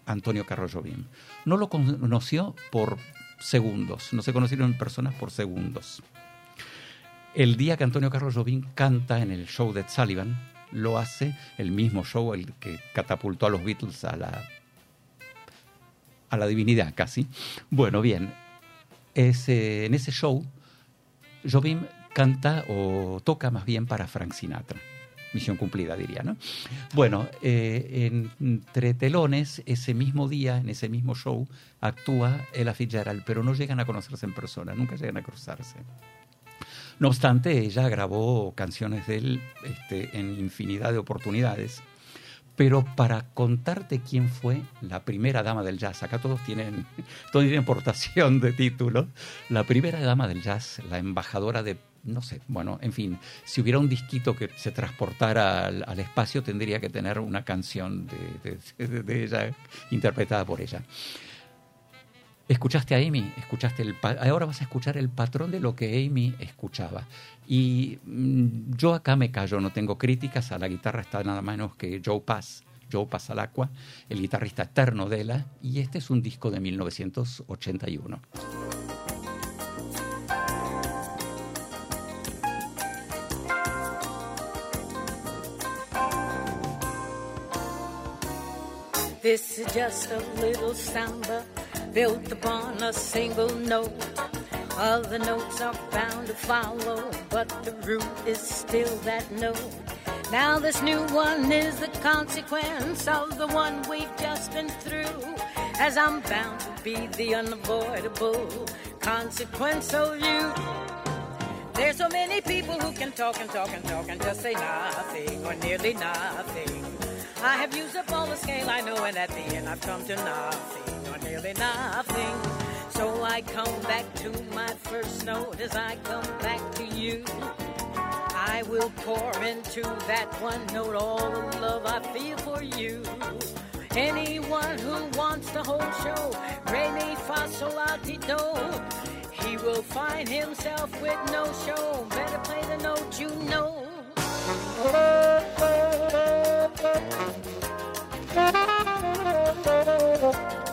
a Antonio Carlos Jobim. No lo conoció por segundos, no se conocieron personas por segundos. El día que Antonio Carlos Jobim canta en el show de Sullivan, lo hace el mismo show el que catapultó a los Beatles a la, a la divinidad casi. Bueno, bien, ese, en ese show, Jobim canta o toca más bien para Frank Sinatra. Misión cumplida, diría, ¿no? Bueno, eh, entre telones, ese mismo día, en ese mismo show, actúa Ella Fitzgerald, pero no llegan a conocerse en persona, nunca llegan a cruzarse. No obstante, ella grabó canciones de él este, en infinidad de oportunidades. Pero para contarte quién fue la primera dama del jazz, acá todos tienen, portación de título, la primera dama del jazz, la embajadora de, no sé, bueno, en fin, si hubiera un disquito que se transportara al, espacio, tendría que tener una canción de ella, interpretada por ella. Escuchaste a Amy, escuchaste el ahora vas a escuchar el patrón de lo que Amy escuchaba. Y mm, yo acá me callo, no tengo críticas, a la guitarra está nada menos que Joe Pass, Joe Passalacqua, el guitarrista eterno de la, y este es un disco de 1981. This is just a little samba built upon a single note. Other notes are bound to follow, but the root is still that note. Now this new one is the consequence of the one we've just been through. As I'm bound to be the unavoidable consequence of you. There's so many people who can talk and talk and talk and just say nothing or nearly nothing. I have used up all the scale I know, and at the end I've come to nothing or nearly nothing. So I come back to my first note as I come back to you. I will pour into that one note all the love I feel for you. Anyone who wants the whole show, re mi fa sol. He will find himself with no show. Better play the note you know.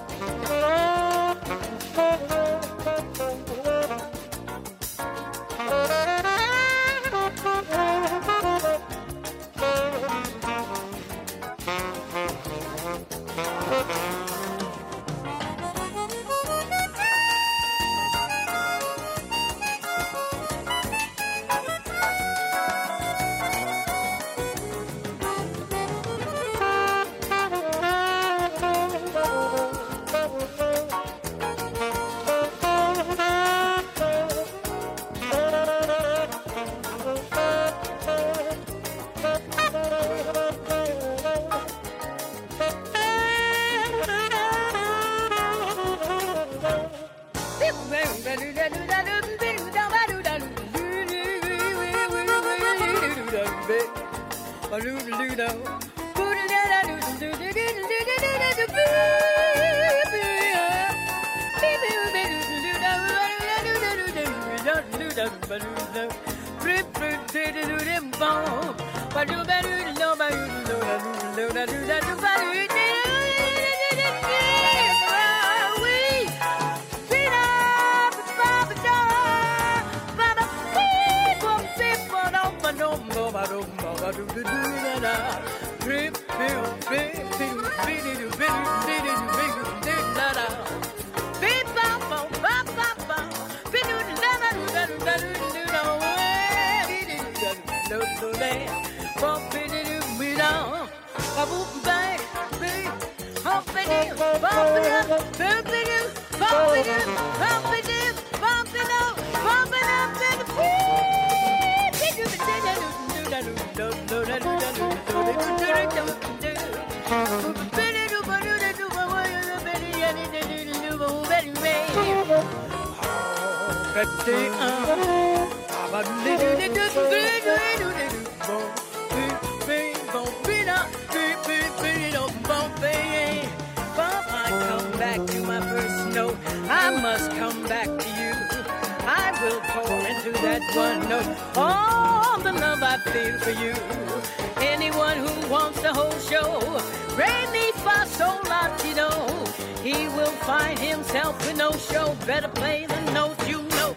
find himself with no show. Better play the notes you know.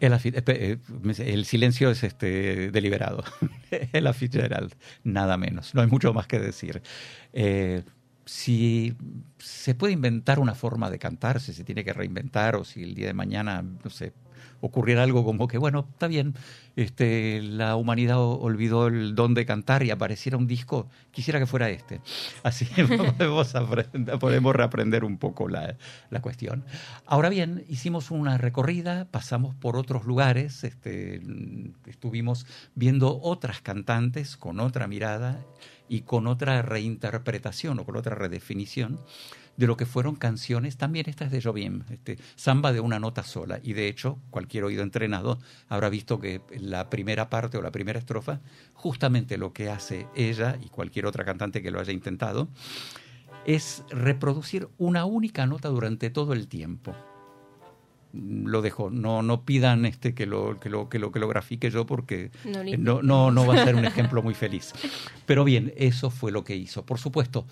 Eh, el silencio es este deliberado. Ella Fitzgerald, nada menos. No hay mucho más que decir. Eh, si se puede inventar una forma de cantar, si se tiene que reinventar o si el día de mañana, no sé, ocurriera algo como que, bueno, está bien, este, la humanidad olvidó el don de cantar y apareciera un disco, quisiera que fuera este. Así podemos, aprender- podemos reaprender un poco la, la cuestión. Ahora bien, hicimos una recorrida, pasamos por otros lugares, este, estuvimos viendo otras cantantes con otra mirada y con otra reinterpretación o con otra redefinición de lo que fueron canciones, también esta es de Jobim, este, samba de una nota sola. Y de hecho, cualquier oído entrenado habrá visto que la primera parte o la primera estrofa, justamente lo que hace ella y cualquier otra cantante que lo haya intentado, es reproducir una única nota durante todo el tiempo. Lo dejo, no, no pidan este que lo, que lo, que lo, que lo grafique yo porque No eh, no, no, no va a ser un ejemplo muy feliz. Pero bien, eso fue lo que hizo. Por supuesto,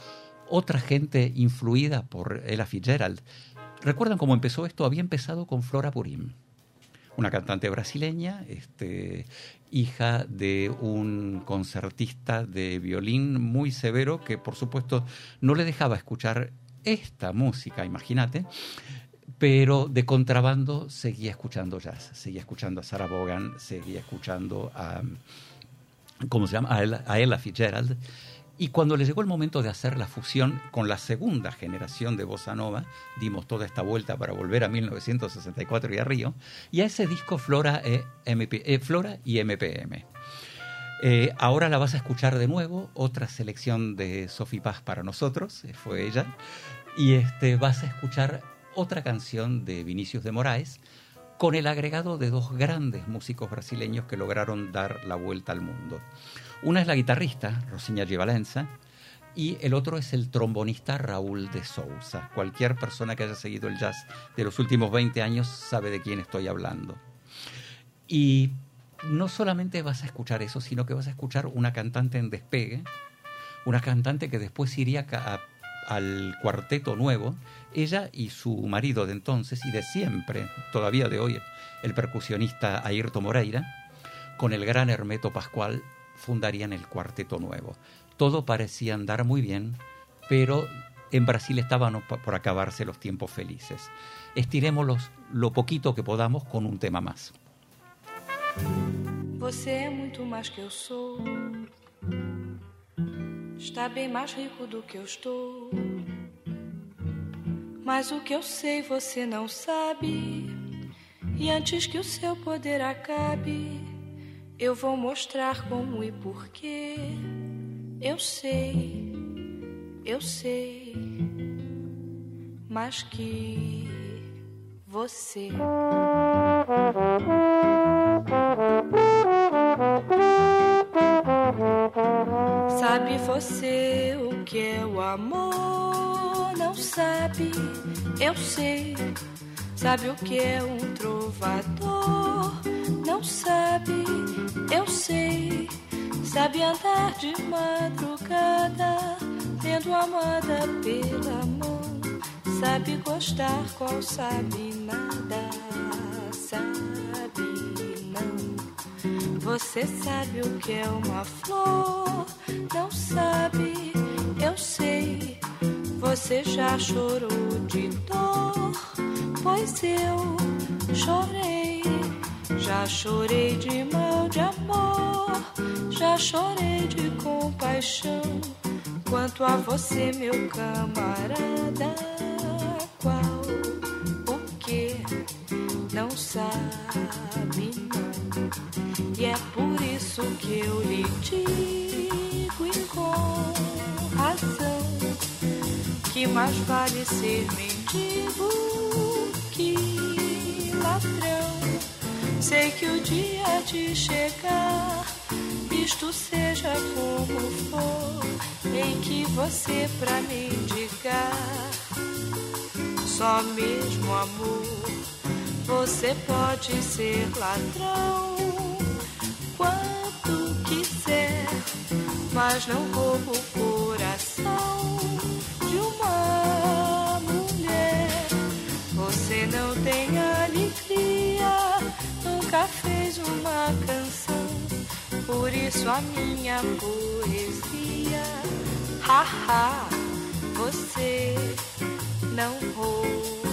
otra gente influida por Ella Fitzgerald. ¿Recuerdan cómo empezó esto? Había empezado con Flora Purim, una cantante brasileña, este, hija de un concertista de violín muy severo que por supuesto no le dejaba escuchar esta música, imagínate, pero de contrabando seguía escuchando jazz, seguía escuchando a Sarah Vaughan, seguía escuchando a, ¿cómo se llama? A Ella, a Ella Fitzgerald. Y cuando le llegó el momento de hacer la fusión con la segunda generación de Bossa Nova, dimos toda esta vuelta para volver a 1964 y a Río, y a ese disco Flora, e MP, eh, Flora y MPM. Eh, ahora la vas a escuchar de nuevo, otra selección de Sophie Paz para nosotros, eh, fue ella, y este, vas a escuchar otra canción de Vinicius de Moraes, con el agregado de dos grandes músicos brasileños que lograron dar la vuelta al mundo. Una es la guitarrista, Rosiña Givalenza, y el otro es el trombonista Raúl de Sousa. Cualquier persona que haya seguido el jazz de los últimos 20 años sabe de quién estoy hablando. Y no solamente vas a escuchar eso, sino que vas a escuchar una cantante en despegue, una cantante que después iría al cuarteto nuevo, ella y su marido de entonces y de siempre, todavía de hoy, el percusionista Ayrton Moreira, con el gran Hermeto Pascual, fundarían el cuarteto nuevo. Todo parecía andar muy bien, pero en Brasil estaban por acabarse los tiempos felices. Estiremoslos lo poquito que podamos con un tema más. Você é muito mais que eu sou. Está bem mais rico do que eu estou. Mas o que eu sei você não sabe. E antes que o seu poder acabe, eu vou mostrar como e porquê. Eu sei, eu sei. Mais que você. Sabe você o que é o amor? Não sabe, eu sei. Sabe o que é um trovador? Não sabe, eu sei. Sabe andar de madrugada, tendo amada pela mão. Sabe gostar, qual sabe nada, sabe não. Você sabe o que é uma flor? Não sabe, eu sei. Você já chorou de dor? Pois eu chorei. Já chorei de mal de amor. Já chorei de compaixão. Quanto a você, meu camarada, qual o que não sabe não. E é por isso que eu lhe digo e com razão que mais vale ser mendigo que ladrão. Sei que o dia de chegar, isto seja como for, em que você pra me indicar, só mesmo amor, você pode ser ladrão. Quanto quiser, mas não roubo o coração de uma mulher. Você não tem alegria, nunca fez uma canção, por isso a minha poesia, haha, você não rouba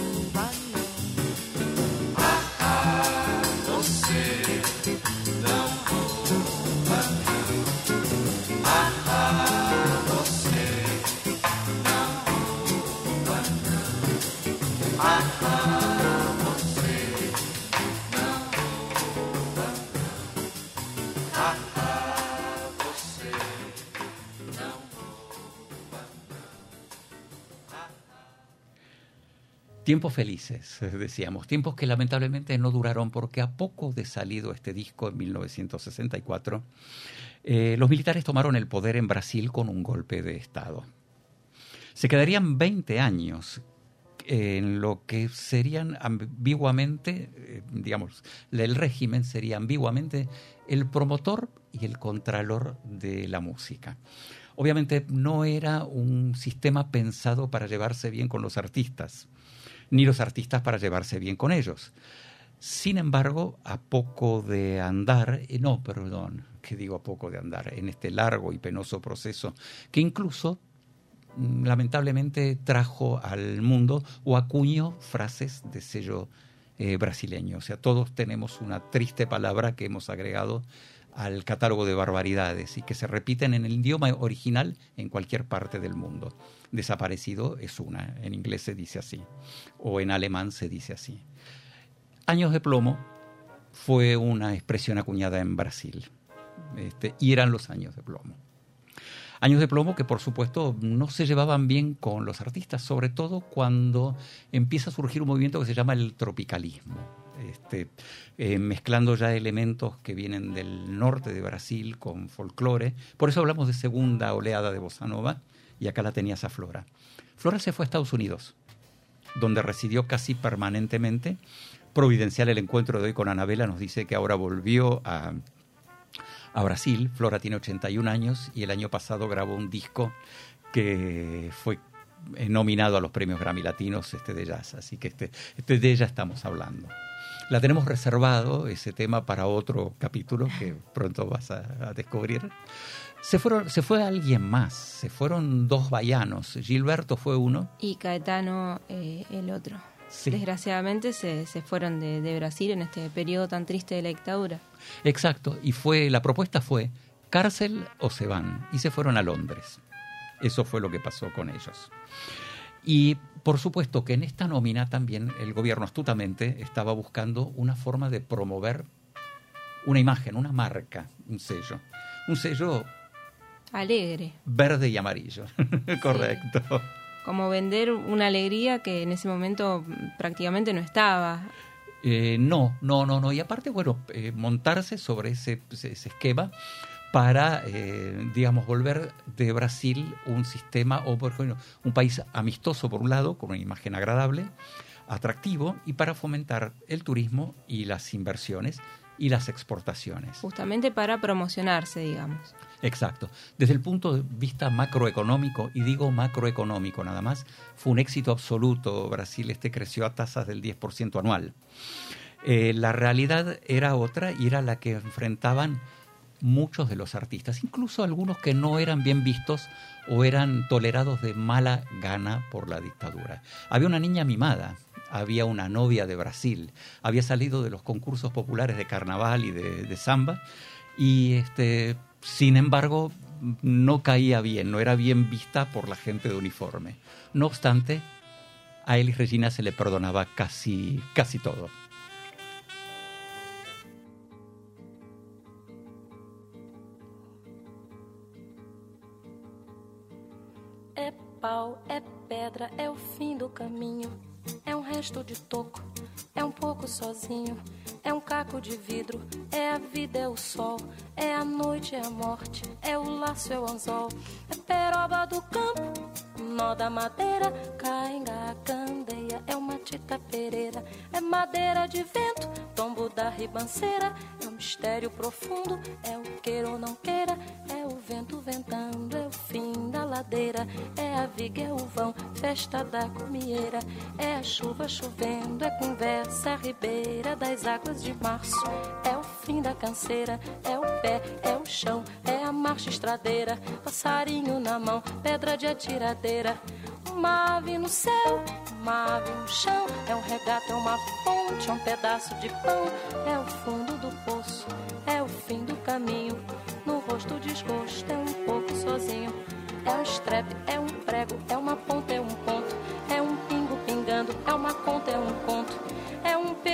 Tiempos felices, eh, decíamos, tiempos que lamentablemente no duraron porque a poco de salido este disco en 1964, eh, los militares tomaron el poder en Brasil con un golpe de Estado. Se quedarían 20 años en lo que serían ambiguamente, eh, digamos, el régimen sería ambiguamente el promotor y el contralor de la música. Obviamente no era un sistema pensado para llevarse bien con los artistas, ni los artistas para llevarse bien con ellos. Sin embargo, a poco de andar, eh, no, perdón, que digo a poco de andar, en este largo y penoso proceso, que incluso mm, lamentablemente trajo al mundo o acuñó frases de sello eh, brasileño. O sea, todos tenemos una triste palabra que hemos agregado al catálogo de barbaridades y que se repiten en el idioma original en cualquier parte del mundo. Desaparecido es una, en inglés se dice así, o en alemán se dice así. Años de plomo fue una expresión acuñada en Brasil, este, y eran los años de plomo. Años de plomo que por supuesto no se llevaban bien con los artistas, sobre todo cuando empieza a surgir un movimiento que se llama el tropicalismo, este, eh, mezclando ya elementos que vienen del norte de Brasil con folclore. Por eso hablamos de segunda oleada de bossa nova y acá la tenías a Flora. Flora se fue a Estados Unidos, donde residió casi permanentemente providencial el encuentro de hoy con Anabela, nos dice que ahora volvió a, a Brasil. Flora tiene 81 años y el año pasado grabó un disco que fue nominado a los premios Grammy Latinos este de jazz, así que este, este de ella estamos hablando. La tenemos reservado, ese tema, para otro capítulo que pronto vas a, descubrir. Se, fueron, se fue alguien más, se fueron dos vallanos, Gilberto fue uno. Y Caetano eh, el otro desgraciadamente se, se fueron de, de, Brasil en este periodo tan triste de la dictadura. Exacto, y fue la propuesta fue cárcel o se van, y se fueron a Londres. Eso fue lo que pasó con ellos. Y por supuesto que en esta nómina también el gobierno astutamente estaba buscando una forma de promover una imagen, una marca, un sello. Un sello alegre. Verde y amarillo. Correcto como vender una alegría que en ese momento prácticamente no estaba. Eh, no, no, no, no. Y aparte, bueno, eh, montarse sobre ese, ese esquema para, eh, digamos, volver de Brasil un sistema o, por ejemplo, un país amistoso por un lado, con una imagen agradable, atractivo, y para fomentar el turismo y las inversiones y las exportaciones. Justamente para promocionarse, digamos. Exacto. Desde el punto de vista macroeconómico, y digo macroeconómico nada más, fue un éxito absoluto. Brasil este creció a tasas del 10% anual. Eh, la realidad era otra y era la que enfrentaban muchos de los artistas, incluso algunos que no eran bien vistos o eran tolerados de mala gana por la dictadura. Había una niña mimada, había una novia de Brasil, había salido de los concursos populares de carnaval y de, de samba y este sin embargo, no caía bien, no era bien vista por la gente de uniforme. No obstante, a Elis Regina se le perdonaba casi, casi todo. É pau, é pedra, é o fim do caminho. Resto de toco, é um pouco sozinho. É um caco de vidro, é a vida, é o sol, é a noite, é a morte, é o laço, é o anzol, é peroba do campo, nó da madeira, cainga, candeia, é uma tita pereira, é madeira de vento, tombo da ribanceira, é um mistério profundo, é o queira ou não queira, é o vento ventando, é o fim da ladeira, é a viga, é o vão, festa da comieira, é a chuva chovendo, é conversa, a ribeira das águas de março. É o fim da canseira, é o pé, é o chão, é a marcha estradeira. Passarinho na mão, pedra de atiradeira. Uma ave no céu, uma ave no chão. É um regato, é uma fonte, é um pedaço de pão. É o fundo do poço, é o fim do caminho. No rosto desgosto, é um pouco sozinho. É um estrepe, é um prego, é uma ponta,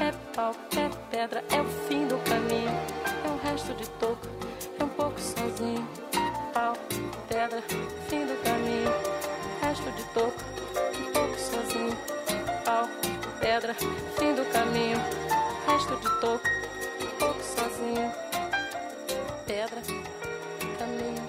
É pau, é pedra, é o fim do caminho. É um resto de toco, é um pouco sozinho. Pau, pedra, fim do caminho. Resto de toco, um pouco sozinho. Pau, pedra, fim do caminho. Resto de toco, um pouco sozinho. Pedra, caminho,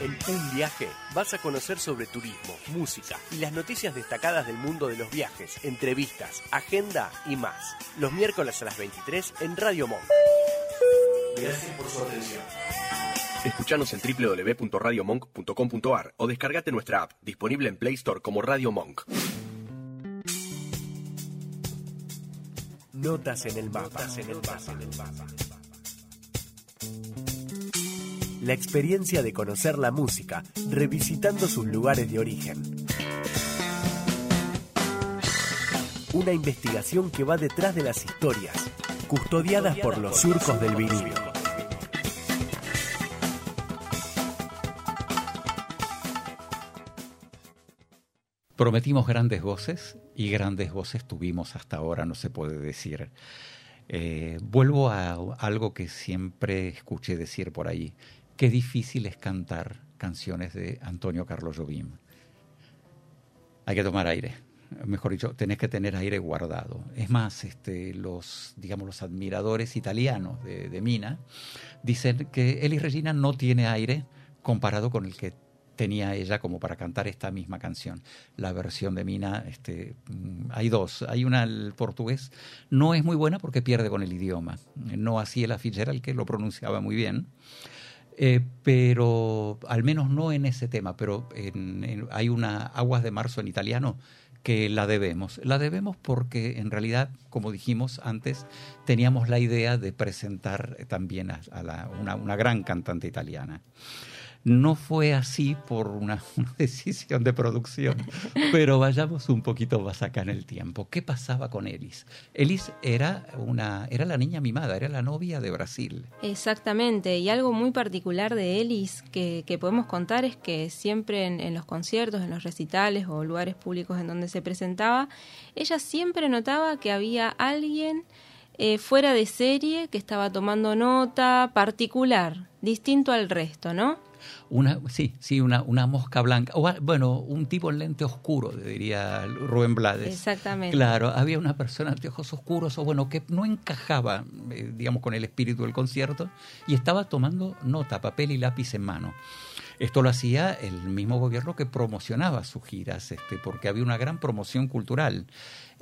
En un viaje vas a conocer sobre turismo, música y las noticias destacadas del mundo de los viajes, entrevistas, agenda y más. Los miércoles a las 23 en Radio Monk. Gracias por su atención. Escuchanos en www.radiomonk.com.ar o descargate nuestra app, disponible en Play Store como Radio Monk. Notas en el mapa. en el mapa. La experiencia de conocer la música, revisitando sus lugares de origen. Una investigación que va detrás de las historias, custodiadas por los surcos del vinilo. Prometimos grandes voces y grandes voces tuvimos hasta ahora, no se puede decir. Eh, vuelvo a algo que siempre escuché decir por ahí. Qué difícil es cantar canciones de Antonio Carlos Jobim. Hay que tomar aire. Mejor dicho, tenés que tener aire guardado. Es más, este, los, digamos, los admiradores italianos de, de Mina dicen que Elis Regina no tiene aire comparado con el que tenía ella como para cantar esta misma canción. La versión de Mina, este, mm, hay dos. Hay una, el portugués, no es muy buena porque pierde con el idioma. No así el Fitzgerald, que lo pronunciaba muy bien. Eh, pero al menos no en ese tema, pero en, hay una Aguas de Marzo en italiano que la debemos. La debemos porque en realidad, como dijimos antes, teníamos la idea de presentar también a, la, una gran cantante italiana. No fue así por una, decisión de producción, pero vayamos un poquito más acá en el tiempo. ¿Qué pasaba con Elis? Elis era, una, era la niña mimada, era la novia de Brasil. Exactamente, y algo muy particular de Elis que, que podemos contar es que siempre en, en los conciertos, en los recitales o lugares públicos en donde se presentaba, ella siempre notaba que había alguien eh, fuera de serie que estaba tomando nota particular, distinto al resto, ¿no? Una, sí, sí, una, una mosca blanca. O, bueno, un tipo en lente oscuro, diría Rubén Blades. Exactamente. Claro, había una persona de ojos oscuros, o bueno, que no encajaba, eh, digamos, con el espíritu del concierto, y estaba tomando nota, papel y lápiz en mano. Esto lo hacía el mismo gobierno que promocionaba sus giras, este, porque había una gran promoción cultural.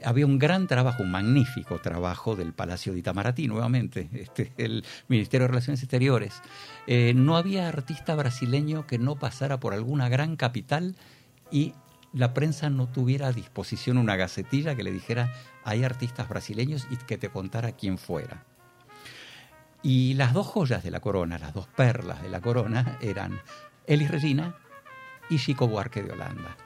Había un gran trabajo, un magnífico trabajo del Palacio de Itamaraty, nuevamente, este, el Ministerio de Relaciones Exteriores. Eh, no había artista brasileño que no pasara por alguna gran capital y la prensa no tuviera a disposición una gacetilla que le dijera hay artistas brasileños y que te contara quién fuera. Y las dos joyas de la corona, las dos perlas de la corona, eran Elis Regina y Chico Buarque de Holanda.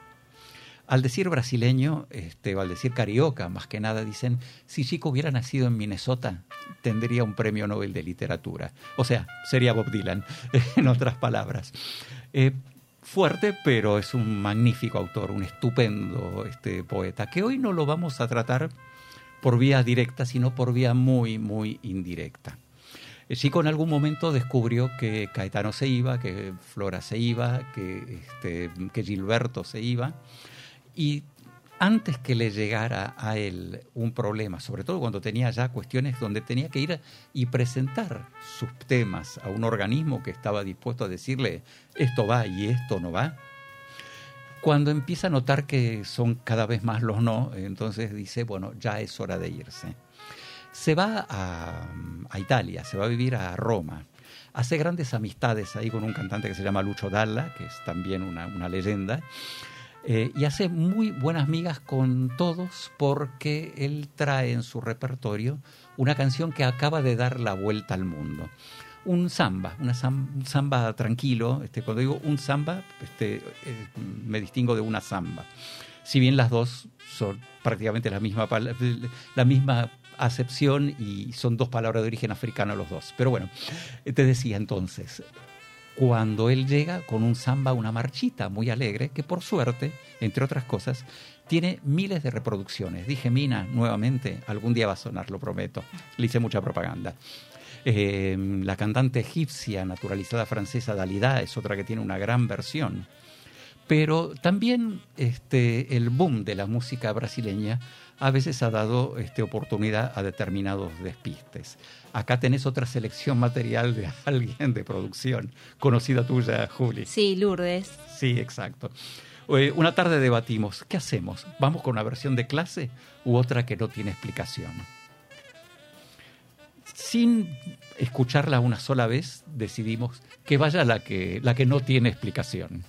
Al decir brasileño, este, al decir carioca, más que nada dicen, si Chico hubiera nacido en Minnesota, tendría un premio Nobel de literatura. O sea, sería Bob Dylan, en otras palabras. Eh, fuerte, pero es un magnífico autor, un estupendo este, poeta, que hoy no lo vamos a tratar por vía directa, sino por vía muy, muy indirecta. Chico en algún momento descubrió que Caetano se iba, que Flora se iba, que, este, que Gilberto se iba, y antes que le llegara a él un problema, sobre todo cuando tenía ya cuestiones donde tenía que ir y presentar sus temas a un organismo que estaba dispuesto a decirle esto va y esto no va, cuando empieza a notar que son cada vez más los no, entonces dice, bueno, ya es hora de irse se va a, Italia, se va a vivir a Roma. Hace grandes amistades ahí con un cantante que se llama Lucho Dalla, que es también una, una leyenda. Eh, y hace muy buenas migas con todos porque él trae en su repertorio una canción que acaba de dar la vuelta al mundo. Un samba, una un samba tranquilo. Este, cuando digo un samba, este, eh, me distingo de una samba. Si bien las dos son prácticamente la misma, la misma acepción y son dos palabras de origen africano los dos. Pero bueno, te decía entonces, cuando él llega con un samba, una marchita muy alegre, que por suerte, entre otras cosas, tiene miles de reproducciones. Dije, Mina, nuevamente, algún día va a sonar, lo prometo. Le hice mucha propaganda. Eh, la cantante egipcia naturalizada francesa Dalida es otra que tiene una gran versión. Pero también este, el boom de la música brasileña a veces ha dado este, oportunidad a determinados despistes. Acá tenés otra selección material de alguien de producción, conocida tuya, Juli. Sí, Lourdes. Sí, exacto. Una tarde debatimos, ¿qué hacemos? ¿Vamos con una versión de clase u otra que no tiene explicación? Sin escucharla una sola vez, decidimos que vaya la que, la que no tiene explicación.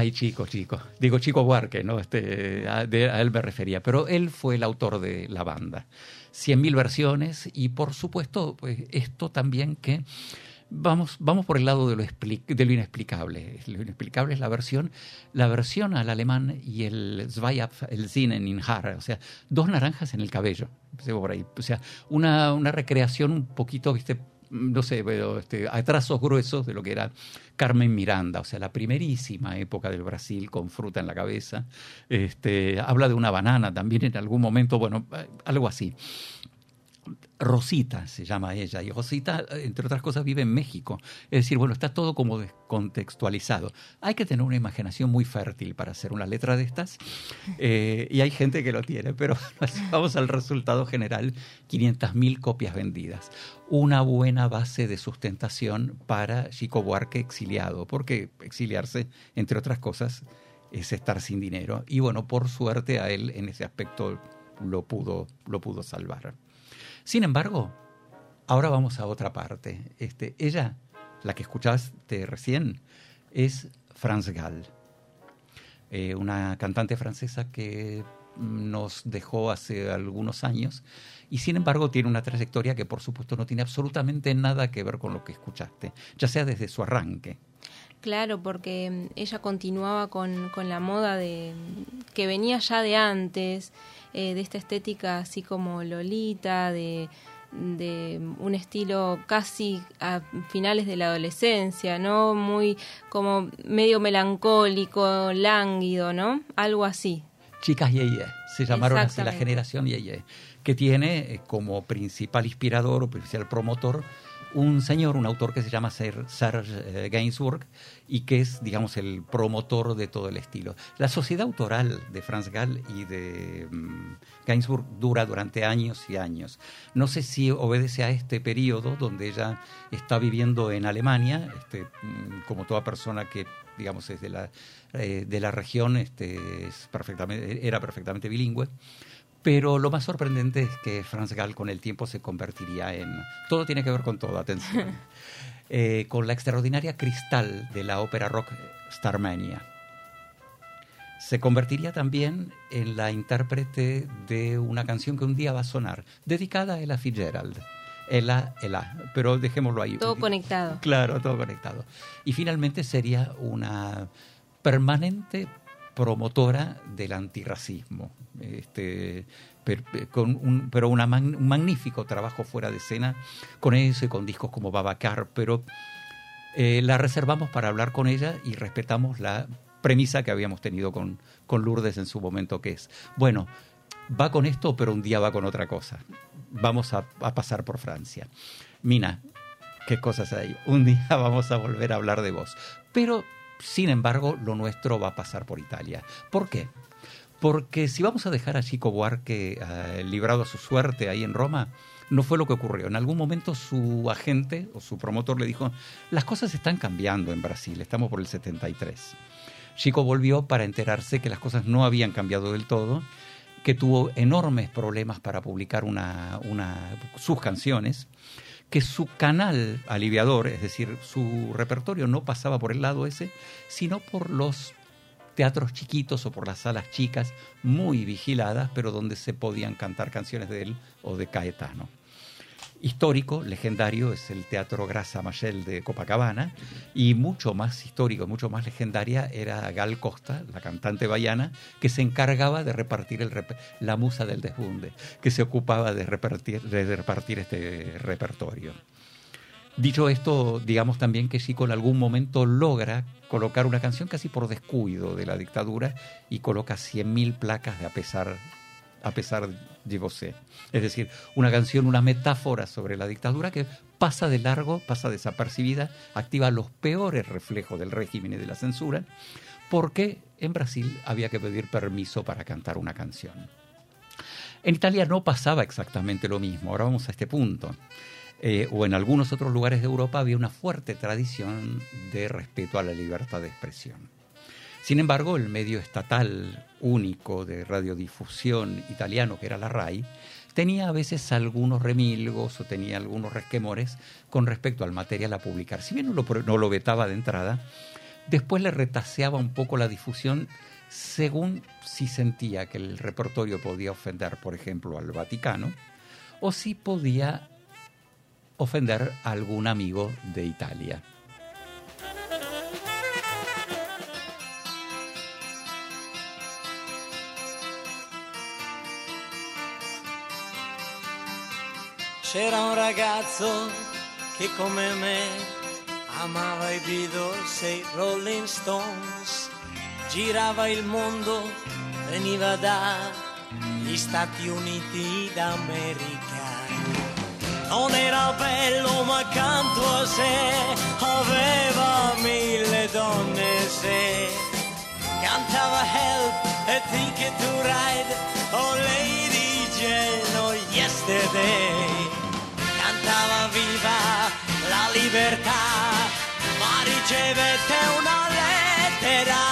Ay, chico, chico. Digo Chico Buarque, ¿no? Este, a, él me refería. Pero él fue el autor de la banda. Cien mil versiones y, por supuesto, pues, esto también que... Vamos, vamos por el lado de lo, inexplicable. Lo inexplicable es la versión, la versión al alemán y el Zweiapf, el Zinnen in Haar, o sea, dos naranjas en el cabello. Por ahí. O sea, una, una recreación un poquito, viste, no sé, este, a trazos gruesos de lo que era Carmen Miranda, o sea, la primerísima época del Brasil con fruta en la cabeza. Este, habla de una banana también en algún momento, bueno, eh, algo así. Rosita se llama ella, y Rosita, entre otras cosas, vive en México. Es decir, bueno, está todo como descontextualizado. Hay que tener una imaginación muy fértil para hacer una letra de estas, eh, y hay gente que lo tiene, pero vamos al resultado general, 500.000 copias vendidas. Una buena base de sustentación para Chico Buarque exiliado, porque exiliarse, entre otras cosas, es estar sin dinero. Y bueno, por suerte a él en ese aspecto lo pudo, lo pudo salvar. Sin embargo, ahora vamos a otra parte. Este, ella, la que escuchaste recién, es Franz Gall, eh, una cantante francesa que mm, nos dejó hace algunos años y sin embargo tiene una trayectoria que por supuesto no tiene absolutamente nada que ver con lo que escuchaste, ya sea desde su arranque. Claro, porque mm, ella continuaba con, con la moda de que venía ya de antes, eh, de esta estética así como Lolita, de, de un estilo casi a finales de la adolescencia, ¿no? Muy como medio melancólico, lánguido, ¿no? Algo así. Chicas Yeye, se llamaron así la generación Yeye, que tiene eh, como principal inspirador o principal promotor un señor, un autor que se llama Ser- Serge eh, Gainsbourg y que es, digamos, el promotor de todo el estilo. La sociedad autoral de Franz Gall y de mm, Gainsbourg dura durante años y años. No sé si obedece a este periodo donde ella está viviendo en Alemania, este, mm, como toda persona que digamos es de la, eh, de la región, este, es perfectamente, era perfectamente bilingüe. Pero lo más sorprendente es que Franz Gall con el tiempo se convertiría en... Todo tiene que ver con todo, atención. Eh, con la extraordinaria cristal de la ópera rock Starmania. Se convertiría también en la intérprete de una canción que un día va a sonar, dedicada a Ella Fitzgerald. Ella, Ella, pero dejémoslo ahí. Todo conectado. Claro, todo conectado. Y finalmente sería una permanente promotora del antirracismo, este, un, pero una un magnífico trabajo fuera de escena con eso y con discos como Babacar, pero eh, la reservamos para hablar con ella y respetamos la premisa que habíamos tenido con, con Lourdes en su momento, que es, bueno, va con esto, pero un día va con otra cosa. Vamos a, a pasar por Francia. Mina, qué cosas hay. Un día vamos a volver a hablar de vos. Pero, sin embargo, lo nuestro va a pasar por Italia. ¿Por qué? Porque si vamos a dejar a Chico Buarque eh, librado a su suerte ahí en Roma, no fue lo que ocurrió. En algún momento su agente o su promotor le dijo, las cosas están cambiando en Brasil, estamos por el 73. Chico volvió para enterarse que las cosas no habían cambiado del todo, que tuvo enormes problemas para publicar una, sus canciones, que su canal aliviador, es decir, su repertorio no pasaba por el lado ese, sino por los teatros chiquitos o por las salas chicas, muy vigiladas, pero donde se podían cantar canciones de él o de Caetano. Histórico, legendario, es el Teatro Grasa Mayel de Copacabana, y mucho más histórico, mucho más legendaria era Gal Costa, la cantante baiana, que se encargaba de repartir el la musa del desbunde, que se ocupaba de repartir, de repartir este repertorio. Dicho esto, digamos también que Chico en algún momento logra colocar una canción casi por descuido de la dictadura y coloca 100.000 placas de a pesar, a pesar de vosé. Es decir, una canción, una metáfora sobre la dictadura que pasa de largo, pasa desapercibida, activa los peores reflejos del régimen y de la censura, porque en Brasil había que pedir permiso para cantar una canción. En Italia no pasaba exactamente lo mismo, ahora vamos a este punto. Eh, o en algunos otros lugares de Europa había una fuerte tradición de respeto a la libertad de expresión. Sin embargo, el medio estatal único de radiodifusión italiano, que era la RAI, tenía a veces algunos remilgos o tenía algunos resquemores con respecto al material a publicar. Si bien no lo, pro- no lo vetaba de entrada, después le retaseaba un poco la difusión según si sentía que el repertorio podía ofender, por ejemplo, al Vaticano, o si podía ofender algún amigo de Italia. C'era un ragazzo che come me amava i Beatles e Rolling Stones, girava il mondo, veniva dagli Stati Uniti d'America. Non era bello ma accanto a sé aveva mille donne se cantava Help e Ticket to Ride oh Lady oh Yesterday cantava viva la libertà ma ricevette una lettera.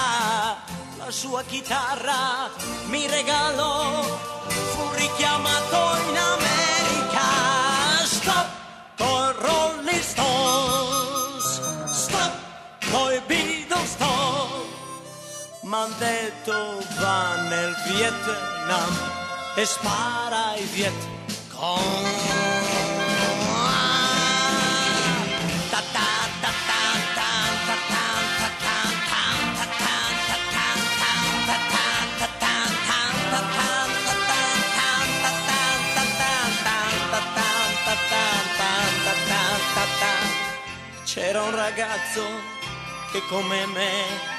La sua chitarra mi regalò fu richiamato in America m'han detto va nel Vietnam e spara ai Viet C'era un ragazzo che come me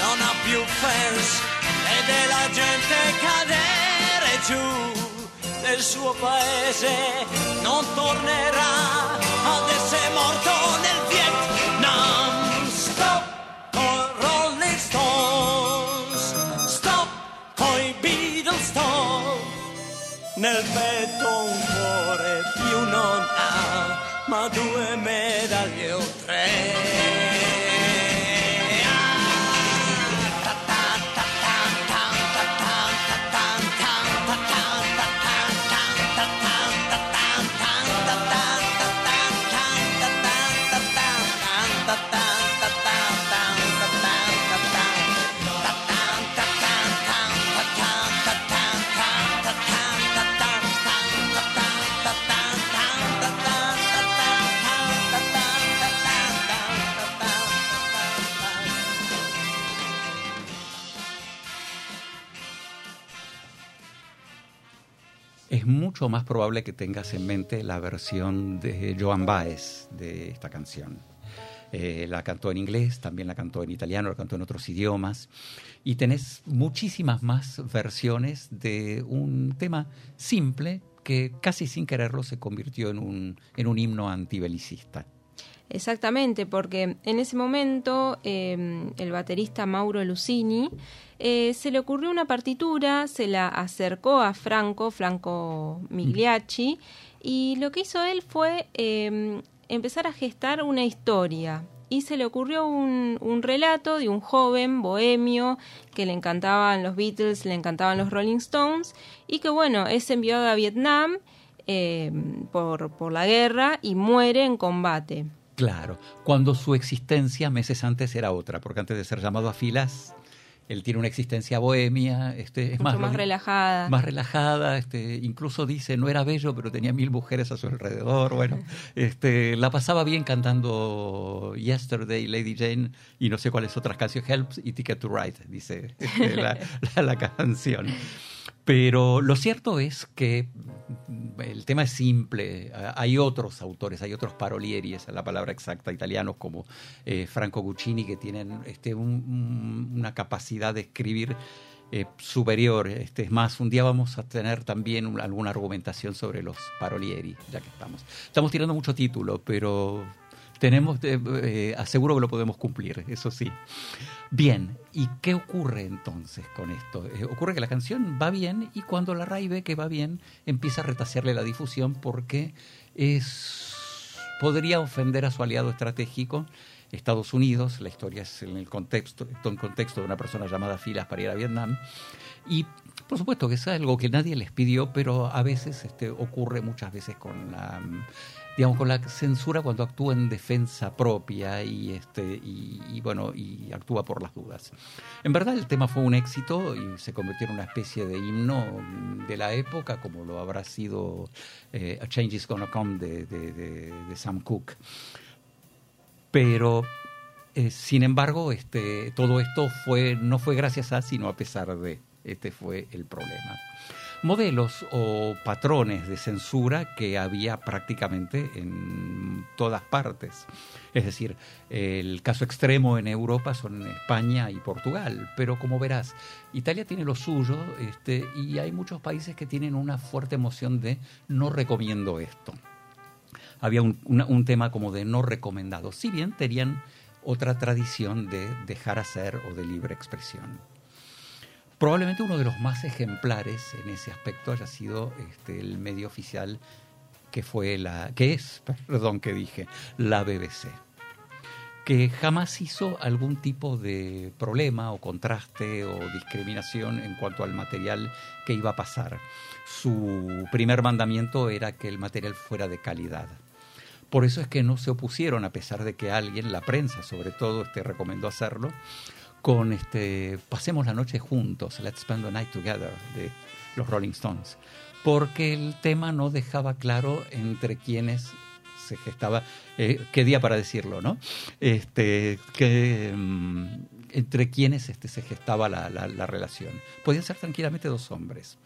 non ha più fans, vede la gente cadere giù nel suo paese, non tornerà ad essere morto nel Vietnam. Stop con Rolling Stones, stop coi Beatles, stop nel petto un cuore più non ha, ma due medaglie o tre. Es mucho más probable que tengas en mente la versión de Joan Baez de esta canción. Eh, la cantó en inglés, también la cantó en italiano, la cantó en otros idiomas. Y tenés muchísimas más versiones de un tema simple que casi sin quererlo se convirtió en un, en un himno antibelicista. Exactamente, porque en ese momento eh, el baterista Mauro Lucini eh, se le ocurrió una partitura, se la acercó a Franco, Franco Migliacci, y lo que hizo él fue eh, empezar a gestar una historia. Y se le ocurrió un, relato de un joven bohemio que le encantaban los Beatles, le encantaban los Rolling Stones, y que bueno, es enviado a Vietnam eh, por la guerra y muere en combate. Claro, cuando su existencia meses antes era otra, porque antes de ser llamado a filas, él tiene una existencia bohemia, este, es Mucho más, relajada. más relajada, este, incluso dice no era bello, pero tenía mil mujeres a su alrededor. Bueno, este, la pasaba bien cantando Yesterday, Lady Jane y no sé cuáles otras canciones, Helps y Ticket to Ride, dice este, la, la- la canción. Pero lo cierto es que mm, el tema es simple. Hay otros autores, hay otros parolieri, esa es la palabra exacta, italianos como eh, Franco Guccini, que tienen este, un- un- una capacidad de escribir eh, superior. Este, es más, un día vamos a tener también un- alguna argumentación sobre los parolieri, ya que estamos. Estamos tirando mucho título, pero tenemos, eh, eh, aseguro que lo podemos cumplir, eso sí. Bien, ¿y qué ocurre entonces con esto? Eh, ocurre que la canción va bien y cuando la RAI ve que va bien, empieza a retasearle la difusión porque es podría ofender a su aliado estratégico, Estados Unidos. La historia es en el contexto, en contexto de una persona llamada Filas para ir a Vietnam. Y por supuesto que es algo que nadie les pidió, pero a veces este, ocurre muchas veces con la digamos con la censura cuando actúa en defensa propia y este y, y, bueno y actúa por las dudas. En verdad el tema fue un éxito y se convirtió en una especie de himno de la época como lo habrá sido eh, A Change Is Gonna Come de, de, de, de Sam Cooke. Pero eh, sin embargo, este, todo esto fue, no fue gracias a, sino a pesar de. Este fue el problema. Modelos o patrones de censura que había prácticamente en todas partes. Es decir, el caso extremo en Europa son España y Portugal, pero como verás, Italia tiene lo suyo este, y hay muchos países que tienen una fuerte emoción de no recomiendo esto había un, una, un, tema como de no recomendado, si bien tenían otra tradición de dejar hacer o de libre expresión. Probablemente uno de los más ejemplares en ese aspecto haya sido este, el medio oficial que fue la que es, perdón que dije, la BBC, que jamás hizo algún tipo de problema o contraste o discriminación en cuanto al material que iba a pasar. Su primer mandamiento era que el material fuera de calidad. Por eso es que no se opusieron, a pesar de que alguien, la prensa sobre todo, este, recomendó hacerlo, con este Pasemos la noche juntos, Let's Spend the Night Together, de los Rolling Stones, porque el tema no dejaba claro entre quienes se gestaba, eh, qué día para decirlo, ¿no? Este, que, um, entre quienes este, se gestaba la, la, la relación. Podían ser tranquilamente dos hombres.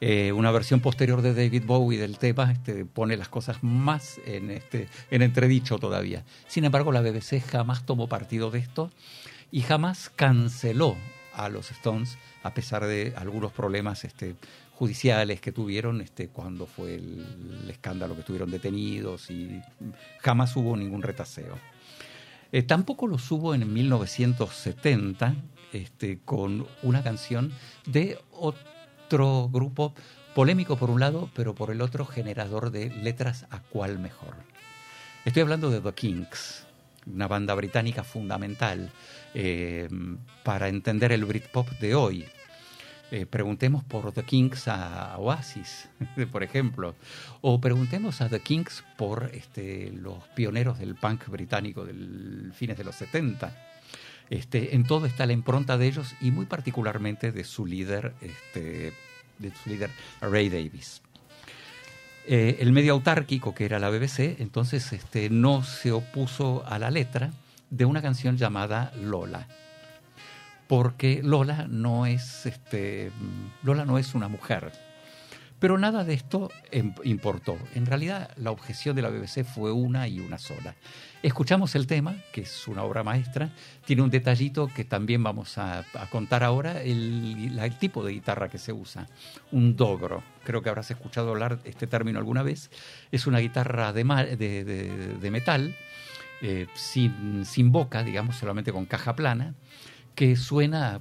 Eh, una versión posterior de David Bowie del tema este, pone las cosas más en, este, en entredicho todavía. Sin embargo, la BBC jamás tomó partido de esto y jamás canceló a los Stones, a pesar de algunos problemas este, judiciales que tuvieron este, cuando fue el, escándalo que estuvieron detenidos y jamás hubo ningún retaseo. Eh, tampoco los hubo en 1970 este, con una canción de otro grupo polémico por un lado, pero por el otro generador de letras a cuál mejor. Estoy hablando de The Kinks, una banda británica fundamental eh, para entender el Britpop de hoy. Eh, preguntemos por The Kinks a Oasis, por ejemplo, o preguntemos a The Kinks por este, los pioneros del punk británico del fines de los 70. Este, en todo está la impronta de ellos y muy particularmente de su líder, este, de su líder Ray Davis. Eh, el medio autárquico que era la BBC, entonces este, no se opuso a la letra de una canción llamada Lola, porque Lola no es, este, Lola no es una mujer, Pero nada de esto em- importó. En realidad, la objeción de la BBC fue una y una sola. Escuchamos el tema, que es una obra maestra, tiene un detallito que también vamos a, contar ahora, el, tipo de guitarra que se usa, un dobro. Creo que habrás escuchado hablar este término alguna vez. Es una guitarra de- de metal, eh, sin, sin boca, digamos, solamente con caja plana, que suena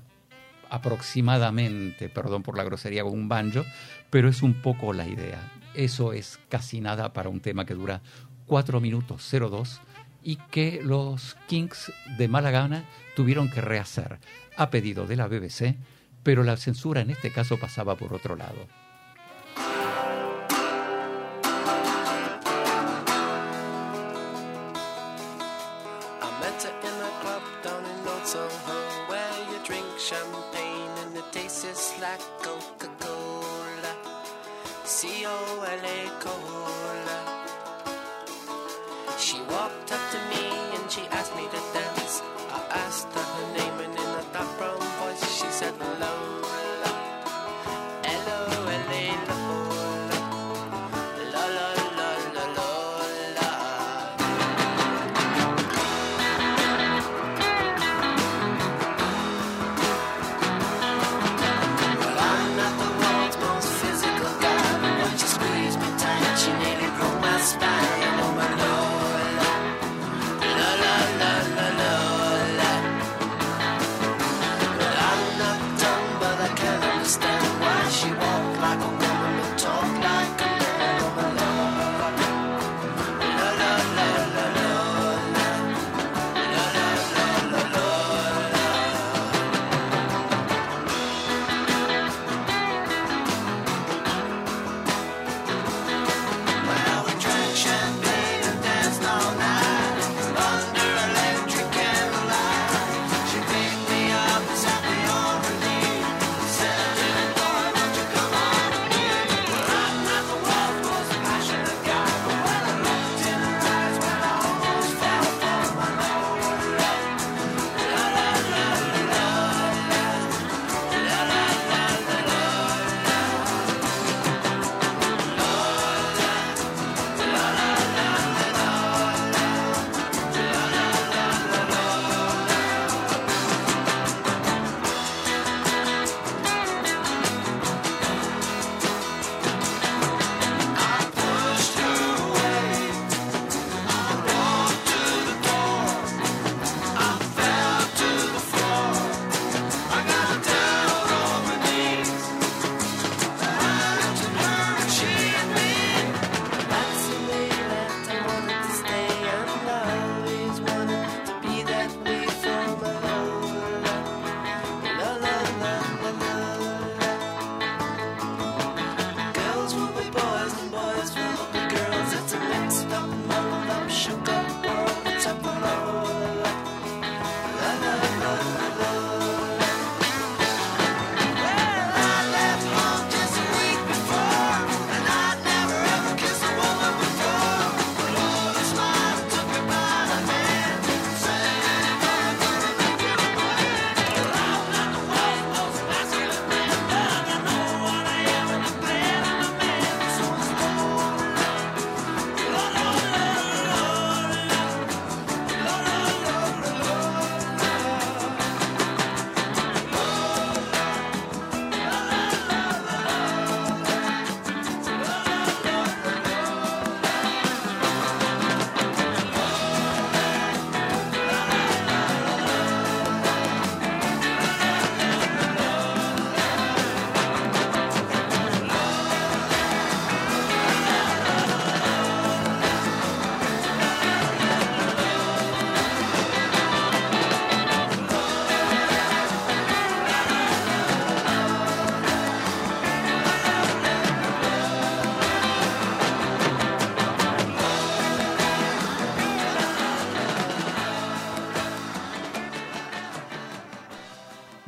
aproximadamente, perdón por la grosería, con un banjo, pero es un poco la idea. Eso es casi nada para un tema que dura 4 minutos 02 y que los Kings de mala gana tuvieron que rehacer a pedido de la BBC, pero la censura en este caso pasaba por otro lado.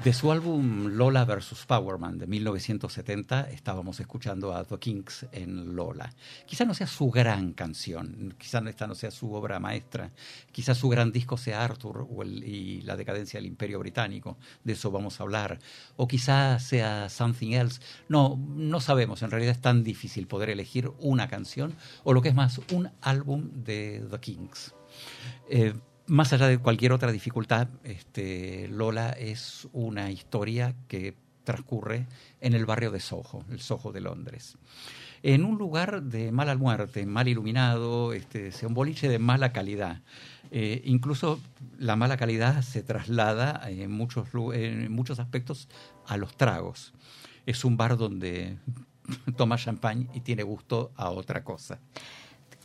De su álbum Lola vs. Powerman de 1970 estábamos escuchando a The Kings en Lola. Quizá no sea su gran canción, quizá esta no sea su obra maestra, quizá su gran disco sea Arthur o y la decadencia del Imperio Británico, de eso vamos a hablar, o quizá sea Something Else. No, no sabemos, en realidad es tan difícil poder elegir una canción o lo que es más, un álbum de The Kings. Eh, más allá de cualquier otra dificultad, este, Lola es una historia que transcurre en el barrio de Soho, el Soho de Londres. En un lugar de mala muerte, mal iluminado, este, un boliche de mala calidad. Eh, incluso la mala calidad se traslada en muchos, en muchos aspectos a los tragos. Es un bar donde toma champán y tiene gusto a otra cosa.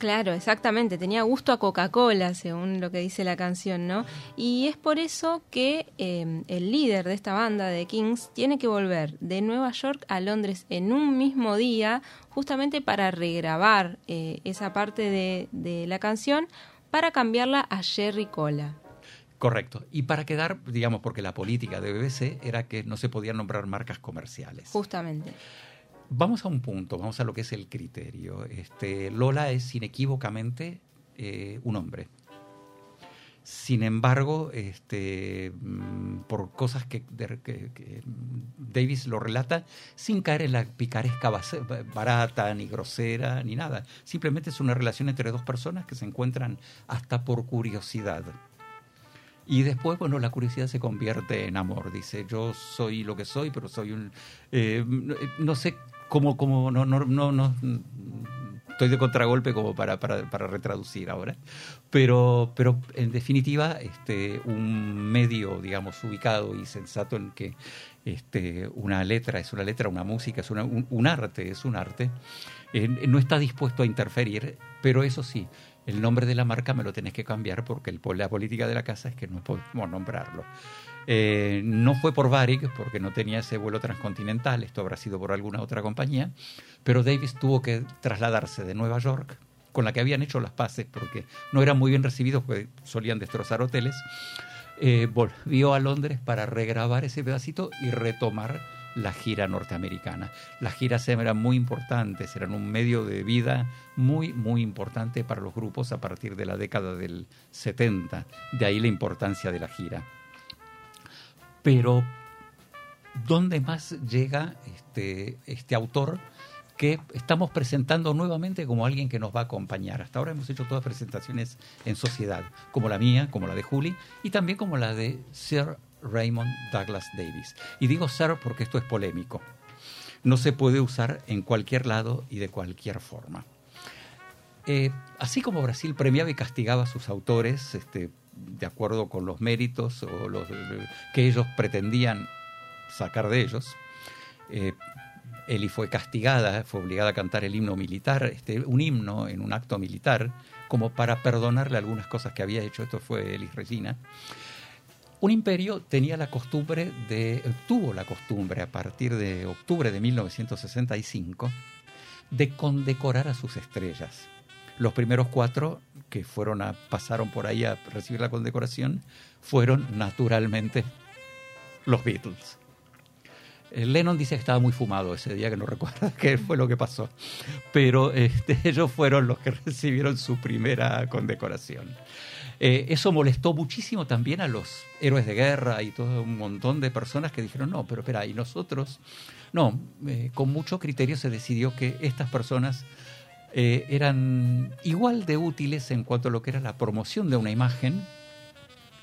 Claro, exactamente. Tenía gusto a Coca-Cola, según lo que dice la canción, ¿no? Y es por eso que eh, el líder de esta banda de Kings tiene que volver de Nueva York a Londres en un mismo día, justamente para regrabar eh, esa parte de, de la canción para cambiarla a Jerry Cola. Correcto. Y para quedar, digamos, porque la política de BBC era que no se podían nombrar marcas comerciales. Justamente. Vamos a un punto, vamos a lo que es el criterio. Este, Lola es inequívocamente eh, un hombre. Sin embargo, este, mm, por cosas que, Davis lo relata sin caer en la picaresca barata, ni grosera, ni nada. Simplemente es una relación entre dos personas que se encuentran hasta por curiosidad. Y después, bueno, la curiosidad se convierte en amor. Dice, yo soy lo que soy, pero soy un... eh, no, no sé cómo, cómo no, no, no, no, estoy de contragolpe como para, para, para retraducir ahora. Pero, pero en definitiva, este, un medio, digamos, ubicado y sensato en que este, una letra es una letra, una música es una- un, un arte, es un arte, eh, no está dispuesto a interferir, pero eso sí, el nombre de la marca me lo tenés que cambiar porque el, la política de la casa es que no podemos nombrarlo. Eh, no fue por Varig, porque no tenía ese vuelo transcontinental, esto habrá sido por alguna otra compañía, pero Davis tuvo que trasladarse de Nueva York, con la que habían hecho las paces, porque no eran muy bien recibidos, porque solían destrozar hoteles, eh, volvió a Londres para regrabar ese pedacito y retomar la gira norteamericana. Las giras eran muy importantes, eran un medio de vida muy, muy importante para los grupos a partir de la década del 70. De ahí la importancia de la gira. Pero, ¿dónde más llega este, este autor que estamos presentando nuevamente como alguien que nos va a acompañar? Hasta ahora hemos hecho todas presentaciones en sociedad, como la mía, como la de Julie, y también como la de Sir Raymond Douglas Davis. Y digo Sir porque esto es polémico. No se puede usar en cualquier lado y de cualquier forma. Eh, así como Brasil premiaba y castigaba a sus autores este, de acuerdo con los méritos o los que ellos pretendían sacar de ellos, eh, Eli fue castigada, fue obligada a cantar el himno militar, este, un himno en un acto militar, como para perdonarle algunas cosas que había hecho. Esto fue Elis Regina. Un imperio tenía la costumbre de, tuvo la costumbre a partir de octubre de 1965 de condecorar a sus estrellas. Los primeros cuatro que fueron a, pasaron por ahí a recibir la condecoración fueron naturalmente los Beatles. Eh, Lennon dice que estaba muy fumado ese día, que no recuerda qué fue lo que pasó. Pero este, ellos fueron los que recibieron su primera condecoración. Eh, eso molestó muchísimo también a los héroes de guerra y todo un montón de personas que dijeron, no, pero espera, y nosotros, no, eh, con mucho criterio se decidió que estas personas eh, eran igual de útiles en cuanto a lo que era la promoción de una imagen,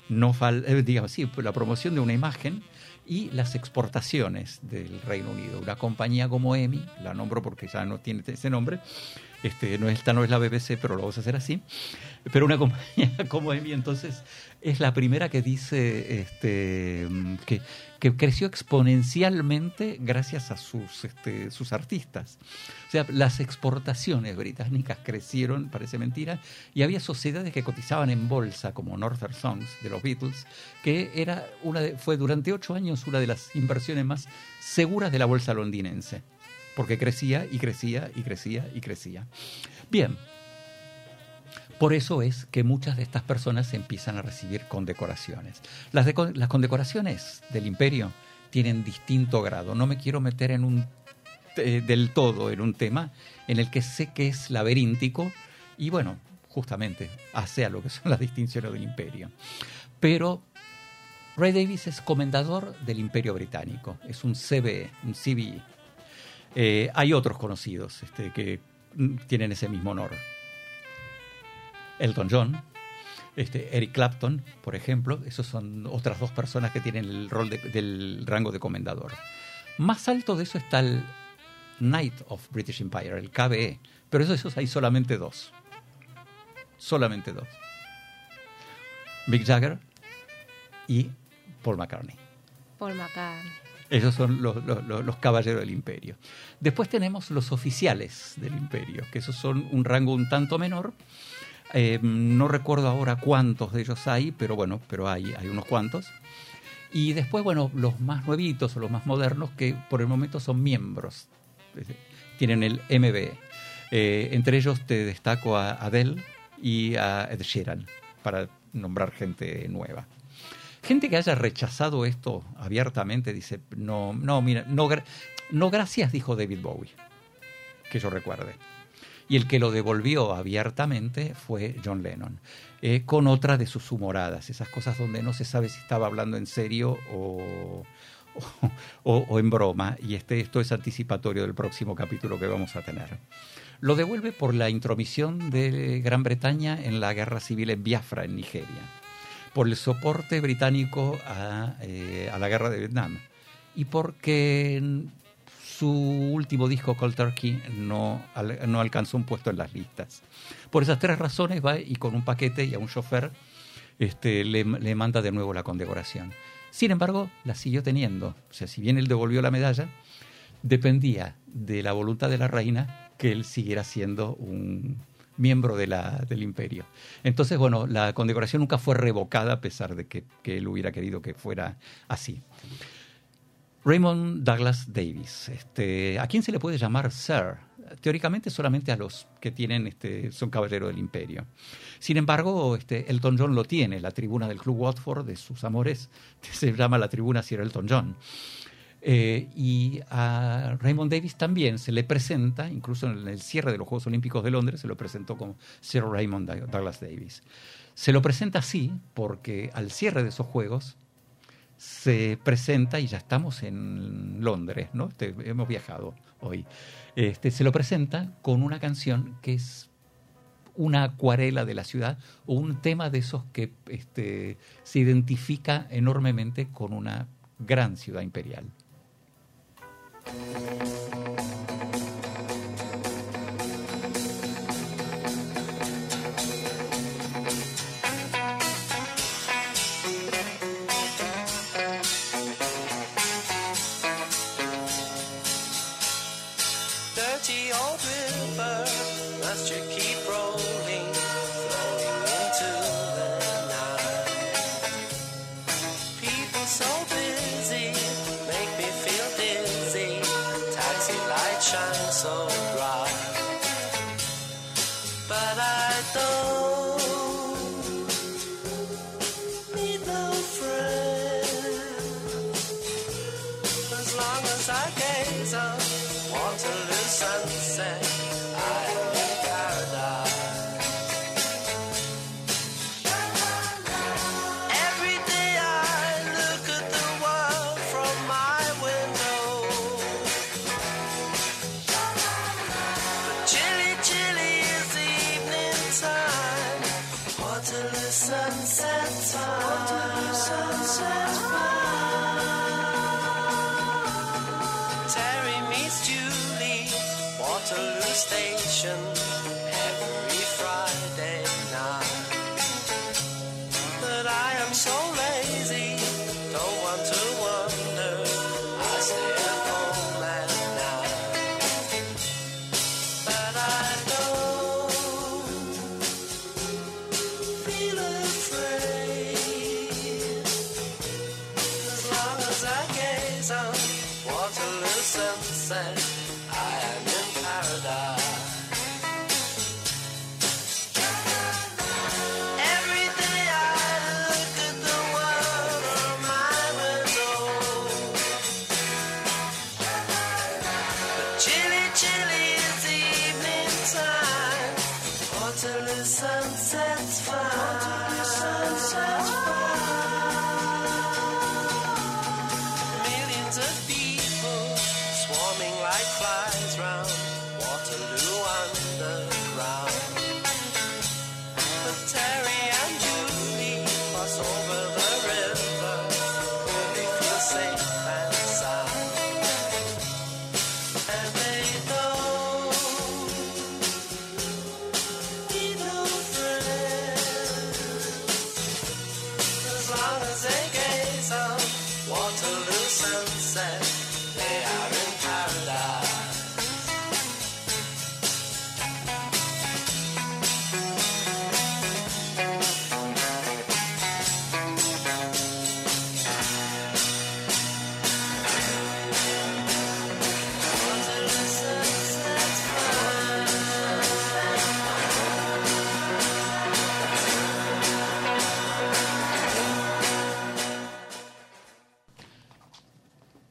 no fal eh, digamos, sí, la promoción de una imagen y las exportaciones del Reino Unido. Una compañía como EMI, la nombro porque ya no tiene ese nombre, este, no, esta no es la BBC, pero lo vamos a hacer así, pero una compañía como EMI entonces es la primera que dice este, que, que creció exponencialmente gracias a sus, este, sus artistas. O sea, las exportaciones británicas crecieron, parece mentira, y había sociedades que cotizaban en bolsa, como Northern Songs de los Beatles, que era una de- fue durante ocho años una de las inversiones más seguras de la bolsa londinense, porque crecía y crecía y crecía y crecía. Bien, Por eso es que muchas de estas personas empiezan a recibir condecoraciones. Las, deco- las condecoraciones del imperio tienen distinto grado. No me quiero meter en un eh, del todo en un tema en el que sé que es laberíntico y bueno, justamente hace a lo que son las distinciones del imperio. Pero Ray Davis es comendador del imperio británico, es un CBE, un CBE. Eh, hay otros conocidos este, que mm, tienen ese mismo honor. Elton John, este, Eric Clapton, por ejemplo, esos son otras dos personas que tienen el rol de- del rango de comendador. Más alto de eso está el Knight of British Empire, el KBE, pero de esos hay solamente dos. Solamente dos. Mick Jagger y Paul McCartney. Paul McCartney. Esos son los- los caballeros del imperio. Después tenemos los oficiales del imperio, que esos son un rango un tanto menor. Eh, no recuerdo ahora cuántos de ellos hay, pero bueno, pero hay, hay unos cuantos. Y después, bueno, los más nuevitos o los más modernos, que por el momento son miembros. Tienen el MBE. Eh, entre ellos te destaco a Adele y a Ed Sheeran, para nombrar gente nueva. Gente que haya rechazado esto abiertamente dice, no, no, mira, no, no gracias, dijo David Bowie, que yo recuerde. Y el que lo devolvió abiertamente fue John Lennon, eh, con otra de sus humoradas, esas cosas donde no se sabe si estaba hablando en serio o, o, o- o en broma, y este, esto es anticipatorio del próximo capítulo que vamos a tener. Lo devuelve por la intromisión de Gran Bretaña en la guerra civil en Biafra, en Nigeria por el soporte británico a, eh, a la guerra de Vietnam y porque su último disco, Cold Turkey, no, no alcanzó un puesto en las listas. Por esas tres razones va y con un paquete y a un chofer este, le, le manda de nuevo la condecoración. Sin embargo, la siguió teniendo. O sea, si bien él devolvió la medalla, dependía de la voluntad de la reina que él siguiera siendo un miembro de del imperio. Entonces, bueno, la condecoración nunca fue revocada a pesar de que él hubiera querido que fuera así. Raymond Douglas Davis. Este, ¿A quién se le puede llamar Sir? Teóricamente solamente a los que tienen, este, son caballeros del imperio. Sin embargo, este, Elton John lo tiene, la tribuna del Club Watford de sus amores se llama la tribuna Sir Elton John. Eh, y a Raymond Davis también se le presenta, incluso en el cierre de los Juegos Olímpicos de Londres, se lo presentó como Sir Raymond Douglas Davis. Se lo presenta así porque al cierre de esos Juegos se presenta, y ya estamos en Londres, ¿no? Este, hemos viajado hoy. Este, se lo presenta con una canción que es una acuarela de la ciudad o un tema de esos que este, se identifica enormemente con una gran ciudad imperial.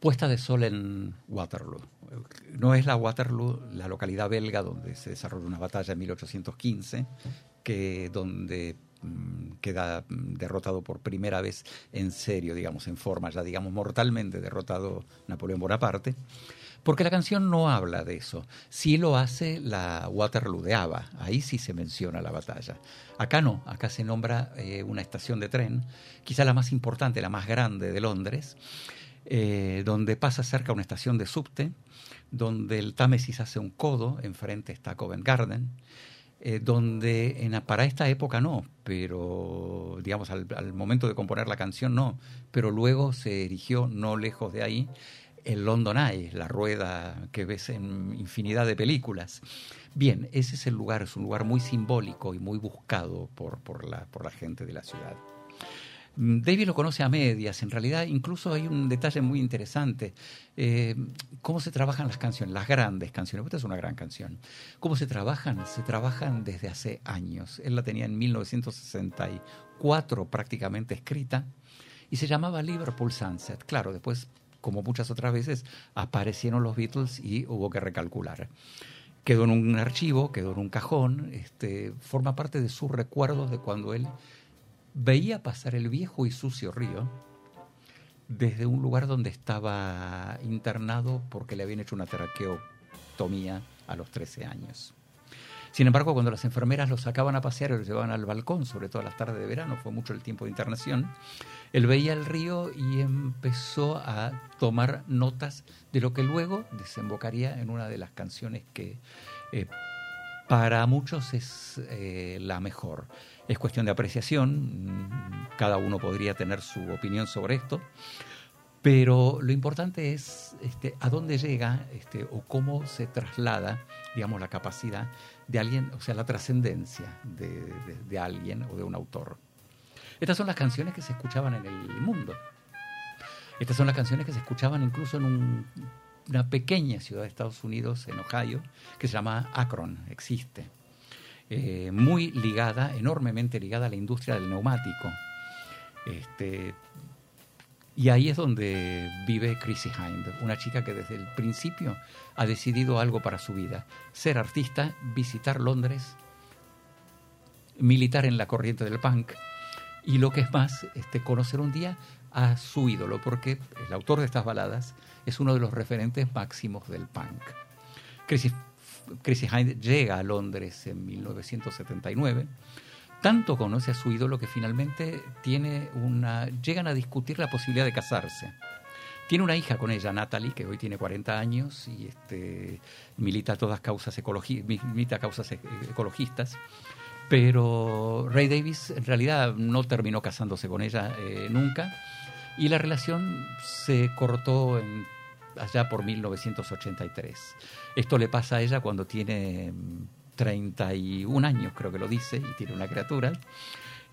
Puesta de sol en Waterloo. No es la Waterloo, la localidad belga donde se desarrolla una batalla en 1815, que donde mm, queda mm, derrotado por primera vez en serio, digamos, en forma ya, digamos, mortalmente derrotado Napoleón Bonaparte. Porque la canción no habla de eso. Sí lo hace la Waterloo de ABBA. Ahí sí se menciona la batalla. Acá no. Acá se nombra eh, una estación de tren, quizá la más importante, la más grande de Londres, eh, donde pasa cerca una estación de subte, donde el Támesis hace un codo, enfrente está Covent Garden, eh, donde para esta época no, pero digamos al, momento de componer la canción no, pero luego se erigió no lejos de ahí el London Eye, la rueda que ves en infinidad de películas. Bien, ese es el lugar, es un lugar muy simbólico y muy buscado por la gente de la ciudad. David lo conoce a medias, en realidad incluso hay un detalle muy interesante, eh, cómo se trabajan las canciones, las grandes canciones, esta es una gran canción, cómo se trabajan, se trabajan desde hace años, él la tenía en 1964 prácticamente escrita y se llamaba Liverpool Sunset, claro, después como muchas otras veces, aparecieron los Beatles y hubo que recalcular. Quedó en un archivo, quedó en un cajón, este, forma parte de sus recuerdos de cuando él veía pasar el viejo y sucio río desde un lugar donde estaba internado porque le habían hecho una traqueotomía a los 13 años. Sin embargo, cuando las enfermeras lo sacaban a pasear y lo llevaban al balcón, sobre todo a las tardes de verano, fue mucho el tiempo de internación, él veía el río y empezó a tomar notas de lo que luego desembocaría en una de las canciones que eh, para muchos es eh, la mejor. Es cuestión de apreciación, cada uno podría tener su opinión sobre esto, pero lo importante es este, a dónde llega este, o cómo se traslada, digamos, la capacidad de alguien, o sea, la trascendencia de, de, de alguien o de un autor. Estas son las canciones que se escuchaban en el mundo. Estas son las canciones que se escuchaban incluso en un, una pequeña ciudad de Estados Unidos, en Ohio, que se llama Akron, existe. Eh, muy ligada, enormemente ligada a la industria del neumático. Este, y ahí es donde vive Chrissy Hind, una chica que desde el principio ha decidido algo para su vida, ser artista, visitar Londres, militar en la corriente del punk y lo que es más, este, conocer un día a su ídolo, porque el autor de estas baladas es uno de los referentes máximos del punk. Chrissy, Chrissy Hind llega a Londres en 1979 tanto conoce a su ídolo que finalmente tiene una, llegan a discutir la posibilidad de casarse. Tiene una hija con ella, Natalie, que hoy tiene 40 años y este, milita todas causas ecologi milita causas e-, ecologistas. Pero Ray Davis en realidad no terminó casándose con ella eh, nunca y la relación se cortó en, allá por 1983. Esto le pasa a ella cuando tiene 31 años, creo que lo dice, y tiene una criatura.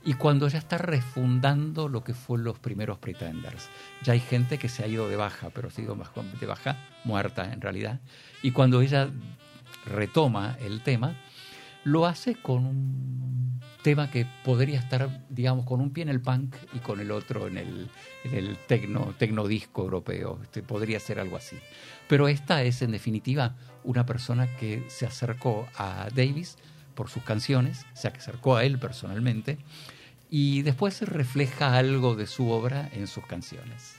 Y cuando ya está refundando lo que fue los primeros Pretenders. Ya hay gente que se ha ido de baja, pero ha ido de baja, muerta en realidad. Y cuando ella retoma el tema, lo hace con un tema que podría estar, digamos, con un pie en el punk y con el otro en el, en el tecno, tecnodisco europeo. Este, podría ser algo así. Pero esta es, en definitiva, una persona que se acercó a Davis por sus canciones, se acercó a él personalmente, y después refleja algo de su obra en sus canciones.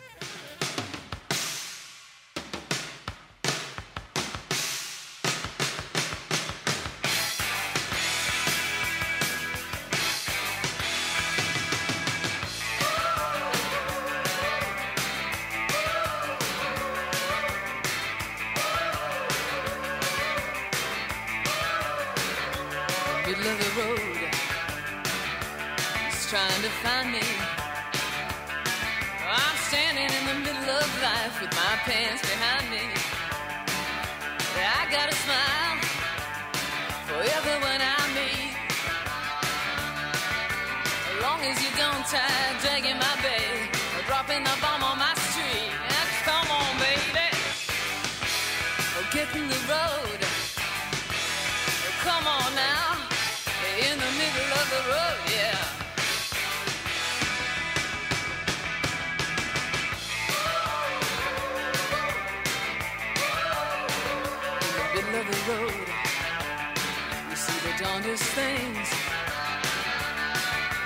The things.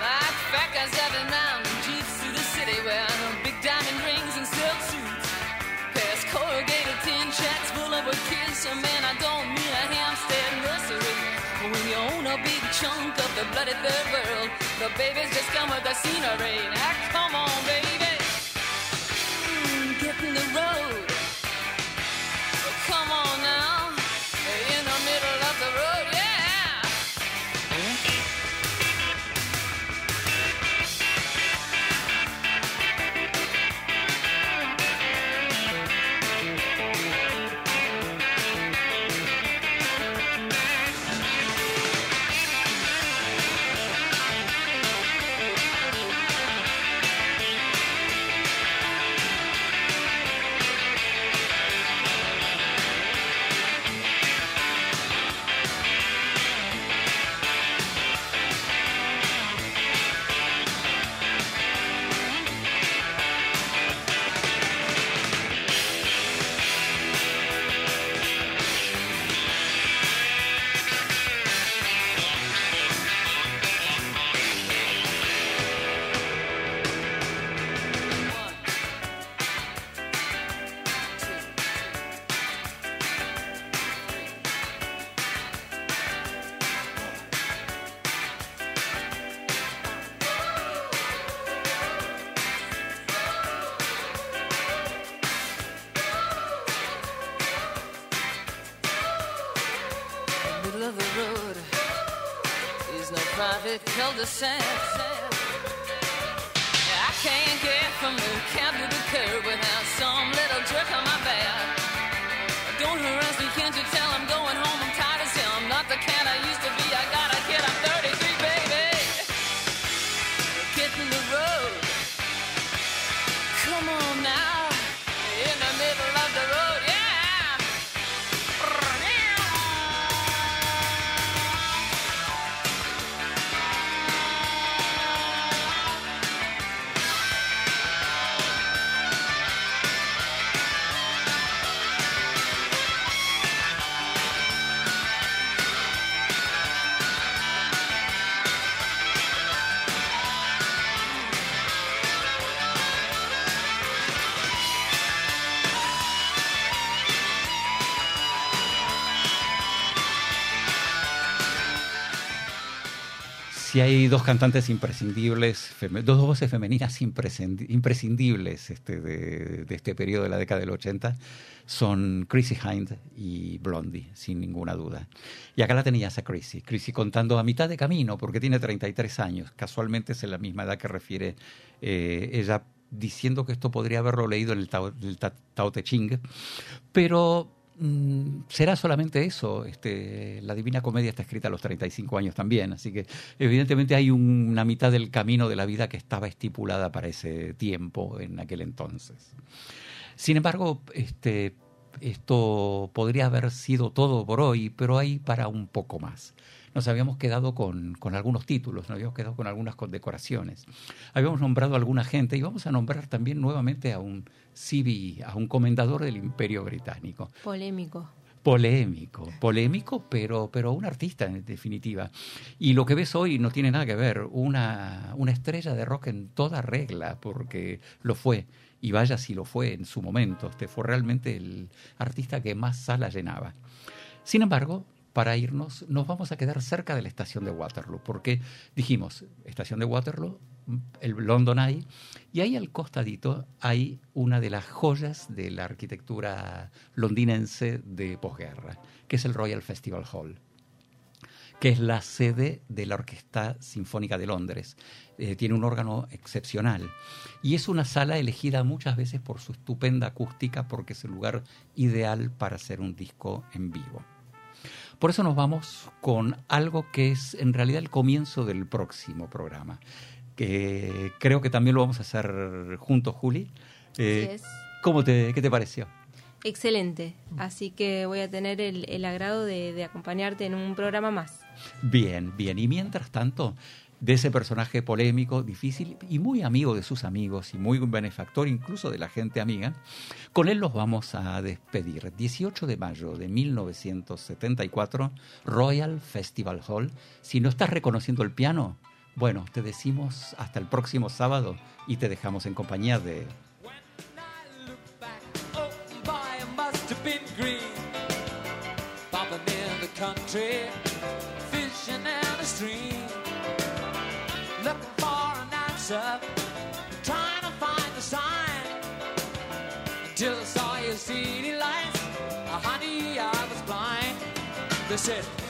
Like fat guys driving round in jeeps through the city wearing big diamond rings and silk suits. Past corrugated tin shacks full of kids. So man, I don't mean a Hampstead nursery. But when you own a big chunk of the bloody third world, the babies just come with the scenery. Now come on, baby, mm, get in the road. the same. Hay dos cantantes imprescindibles, dos voces femeninas imprescind- imprescindibles este, de, de este periodo de la década del 80, son Chrissy Hind y Blondie, sin ninguna duda. Y acá la tenías a Chrissy. Chrissy contando a mitad de camino, porque tiene 33 años. Casualmente es la misma edad que refiere eh, ella, diciendo que esto podría haberlo leído en el Tao, el Ta- Tao Te Ching. Pero será solamente eso. Este, la Divina Comedia está escrita a los 35 años también, así que evidentemente hay un- una mitad del camino de la vida que estaba estipulada para ese tiempo en aquel entonces. Sin embargo, este, esto podría haber sido todo por hoy, pero hay para un poco más. Nos habíamos quedado con, con algunos títulos, nos habíamos quedado con algunas condecoraciones. Habíamos nombrado a alguna gente y vamos a nombrar también nuevamente a un CB, a un comendador del Imperio Británico Polémico. polémico, polémico, pero, pero un artista en definitiva. Y lo que ves hoy no tiene nada que ver, una, una estrella de rock en toda regla, porque lo fue, y vaya si lo fue en su momento, este fue realmente el artista que más sala llenaba. Sin embargo, para irnos, nos vamos a quedar cerca de la estación de Waterloo, porque dijimos, estación de Waterloo, el London Eye, y ahí al costadito hay una de las joyas de la arquitectura londinense de posguerra, que es el Royal Festival Hall que es la sede de la Orquesta Sinfónica de Londres. Eh, tiene un órgano excepcional y es una sala elegida muchas veces por su estupenda acústica porque es el lugar ideal para hacer un disco en vivo. Por eso nos vamos con algo que es en realidad el comienzo del próximo programa, que creo que también lo vamos a hacer juntos, Juli. Eh, Así es. ¿Cómo te, ¿Qué te pareció? Excelente. Así que voy a tener el, el agrado de, de acompañarte en un programa más. Bien, bien. Y mientras tanto, de ese personaje polémico, difícil y muy amigo de sus amigos y muy benefactor incluso de la gente amiga. Con él los vamos a despedir. 18 de mayo de 1974, Royal Festival Hall. Si no estás reconociendo el piano, bueno, te decimos hasta el próximo sábado y te dejamos en compañía de honey, I was blind.